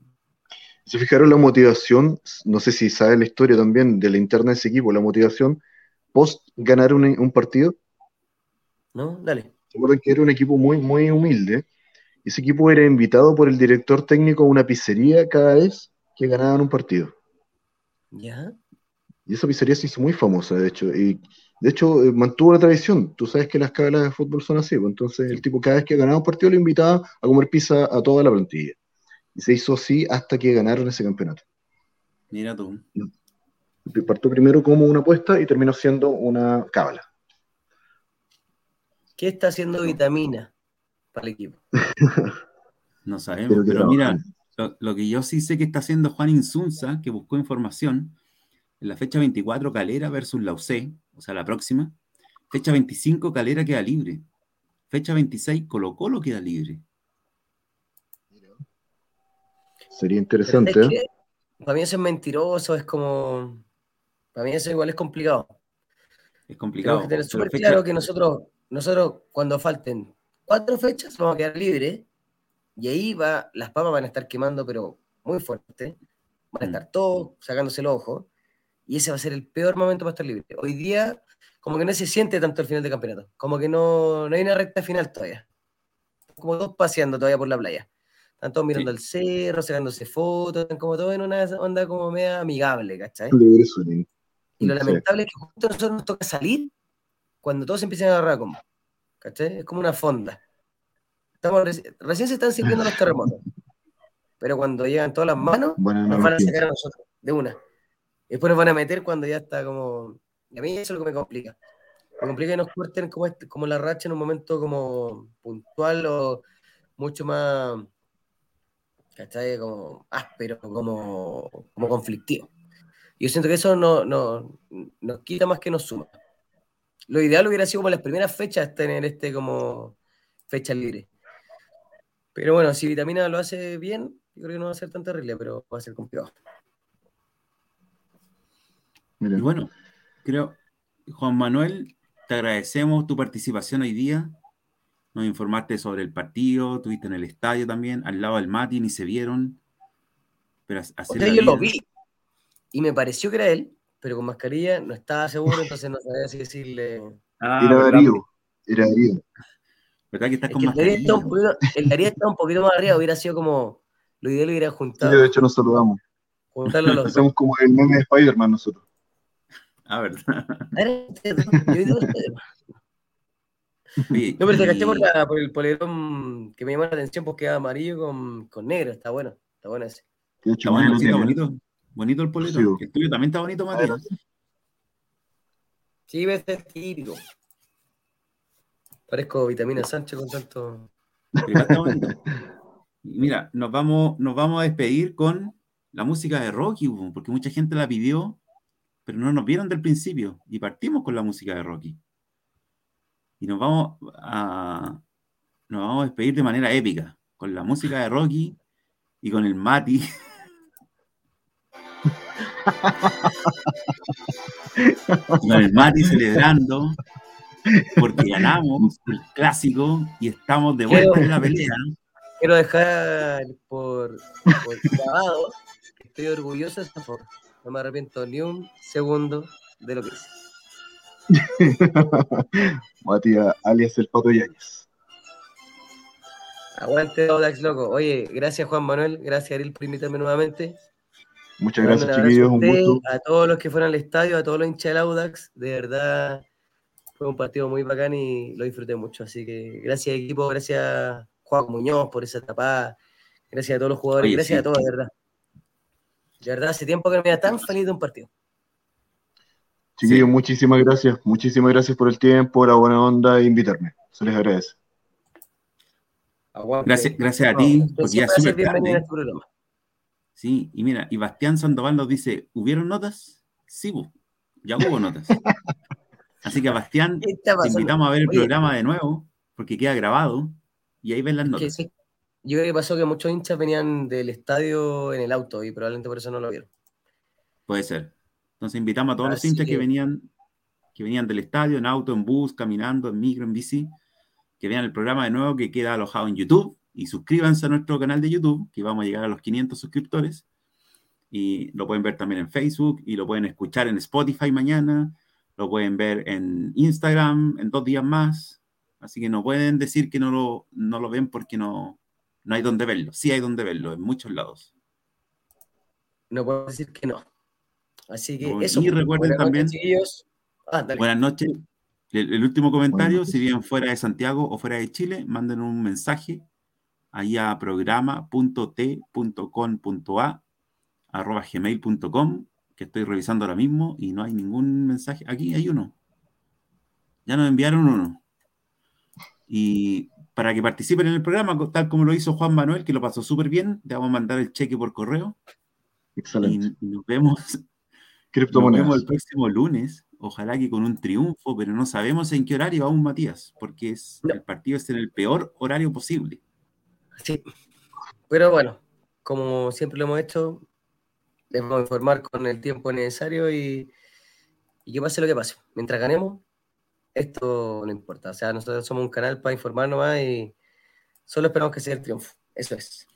Se fijaron la motivación, no sé si sabe la historia también de la interna de ese equipo, la motivación post ganar un, partido.
No, dale.
Se acuerdan que era un equipo muy, muy humilde. Ese equipo era invitado por el director técnico a una pizzería cada vez que ganaban un partido.
¿Ya?
Y esa pizzería se hizo muy famosa, de hecho. Y de hecho, eh, mantuvo la tradición. Tú sabes que las cabelas de fútbol son así. Pues, entonces, el tipo cada vez que ganaba un partido lo invitaba a comer pizza a toda la plantilla. Y se hizo así hasta que ganaron ese campeonato.
Mira tú.
Partió primero como una apuesta y terminó siendo una cábala.
¿Qué está haciendo vitamina para el equipo?
no sabemos, pero, mira, lo, que yo sí sé que está haciendo Juan Insunza, que buscó información, en la fecha 24 Calera versus la UC, o sea, la próxima. Fecha 25 Calera queda libre. Fecha 26 Colo Colo queda libre.
Sería interesante. ¿eh?
para mí eso es mentiroso, es como... Para mí eso igual es complicado.
Es complicado.
Tenemos que tener súper claro que nosotros, nosotros cuando falten cuatro fechas vamos a quedar libres y ahí va, las papas van a estar quemando, pero muy fuerte. Van a mm. estar todos sacándose el ojo. Y ese va a ser el peor momento para estar libre. Hoy día, como que no se siente tanto el final de campeonato. Como que no, no hay una recta final todavía. Como todos paseando todavía por la playa. Están todos mirando el cerro, sacándose fotos, están como todos en una onda como media amigable, ¿cachai? Y lo lamentable es que justo a nosotros nos toca salir cuando todos empiezan a agarrar como. ¿Cachai? Es como una fonda. Estamos, recién se están sirviendo los terremotos. Pero cuando llegan todas las manos, nos van a sacar a nosotros, de una. Y después nos van a meter cuando ya está como. Y a mí eso es lo que me complica. Me complica que nos corten como, este, como la racha en un momento como puntual o mucho más ¿cachai? Como áspero, como, como conflictivo. Yo siento que eso no, no, nos quita más que nos suma. Lo ideal hubiera sido como las primeras fechas tener este como fecha libre. Pero bueno, si Vitamina lo hace bien, yo creo que no va a ser tan terrible, pero va a ser complicado.
Y bueno, creo, Juan Manuel, te agradecemos tu participación hoy día nos informaste sobre el partido, estuviste en el estadio también, al lado del Mati, ni se vieron.
Pero yo lo vi y me pareció que era él, pero con mascarilla no estaba seguro, entonces no sabía si decirle.
Ah, era Darío, era Darío.
¿Verdad que estás con mascarilla?
el Darío está un poquito más arriba, hubiera sido como. Lo ideal hubiera juntado.
Sí, de hecho nos saludamos. Juntarlo los Hacemos como el meme de Spider-Man nosotros.
Ah, verdad.
No, pero te caché por, el polerón que me llamó la atención porque era amarillo con, con negro. Está bueno, está bueno ese.
Está bonito, bonito, bonito el polerón. El tuyo también está bonito, Matías.
Sí, ves, es típico. Parezco vitamina Sánchez con tanto.
Mira, nos vamos, nos vamos a despedir con la música de Rocky, porque mucha gente la pidió, pero no nos vieron del principio. Y partimos con la música de Rocky y nos vamos a, nos vamos a despedir de manera épica, con la música de Rocky y con el Mati. con el Mati celebrando porque ganamos el clásico y estamos de vuelta en la pelea.
Quiero dejar por, por grabado estoy orgulloso de esta forma. No me arrepiento ni un segundo de lo que hice.
Matías, alias el Pato Yáñez.
Aguante, Audax, loco. Oye, gracias Juan Manuel, gracias Ariel por invitarme nuevamente.
Muchas gracias, chiquillos. Un gusto.
A todos los que fueron al estadio, a todos los hinchas del Audax, de verdad fue un partido muy bacán y lo disfruté mucho. Así que gracias, equipo, gracias Juan Muñoz por esa tapada, gracias a todos los jugadores, gracias a todos, de verdad. De verdad, hace tiempo que no me da tan feliz de un partido.
Chiquillos, muchísimas gracias. Muchísimas gracias por el tiempo, la buena onda e invitarme. Se les agradece.
Gracias, gracias a ti, porque ya es súper tarde. Este sí, y mira, y Bastián Sandoval nos dice, ¿hubieron notas? Sí, ya hubo notas. Así que Bastián, te invitamos a ver el programa de nuevo, porque queda grabado, y ahí ven las notas.
Yo creo que pasó que muchos hinchas venían del estadio en el auto, y probablemente por eso no lo vieron.
Puede ser. Entonces invitamos a todos los hinchas que... venían, que venían del estadio, en auto, en bus, caminando, en micro, en bici, que vean el programa de nuevo que queda alojado en YouTube y suscríbanse a nuestro canal de YouTube, que vamos a llegar a los 500 suscriptores. Y lo pueden ver también en Facebook y lo pueden escuchar en Spotify mañana, lo pueden ver en Instagram en dos días más. Así que no pueden decir que no lo, no lo ven porque no, no hay donde verlo. Sí hay donde verlo, en muchos lados.
no puedo decir que no. Así que
Y
eso.
recuerden
buenas
también-
noches. Ah.
Buenas noches. El, el último comentario, si viven fuera de Santiago o fuera de Chile, manden un mensaje ahí a programa.t.com.a arroba gmail.com que estoy revisando ahora mismo y no hay ningún mensaje. Aquí hay uno. Ya nos enviaron uno. Y para que participen en el programa, tal como lo hizo Juan Manuel, que lo pasó súper bien, te vamos a mandar el cheque por correo y,
Excelente.
y nos vemos Nos vemos
Criptomonedas.
el próximo lunes, ojalá que con un triunfo, pero no sabemos en qué horario aún, Matías, porque es,
No.
el partido es en el peor horario posible.
Sí. Pero bueno, como siempre lo hemos hecho, les vamos a informar con el tiempo necesario y, y que pase lo que pase. Mientras ganemos, esto no importa. O sea, nosotros somos un canal para informar nomás y solo esperamos que sea el triunfo. Eso es.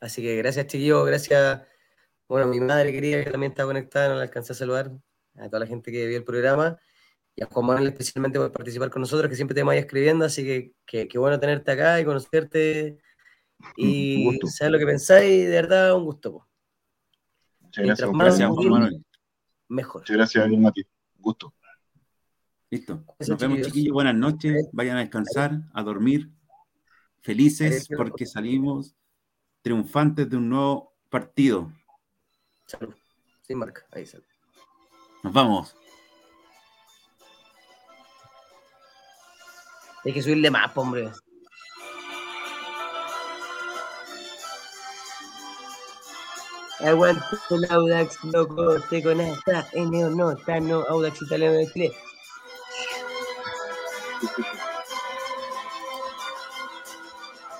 Así que gracias, chiquillos. Gracias. Bueno, mi madre querida que también está conectada, no la alcancé a saludar. A toda la gente que vio el programa. Y a Juan Manuel especialmente por participar con nosotros, que siempre te vayas escribiendo. Así que que- qué bueno tenerte acá y conocerte. Y saber lo que pensáis, de verdad, un gusto. po.
Muchas gracias,
más-
Gracias,
Juan
Juan Manuel.
Mejor.
Muchas gracias, Mati. Un gusto.
Listo.
Eso,
Nos vemos,
chiquillos.
chiquillos. Buenas noches. Vayan a descansar, a dormir. Felices porque salimos triunfantes de un nuevo partido.
Salud. Sin marca. Ahí salud.
Nos vamos.
Hay que subirle más, hombre. Aguante el Audax, loco, te conecta, N o no, Tano, Audax italiano de Chile.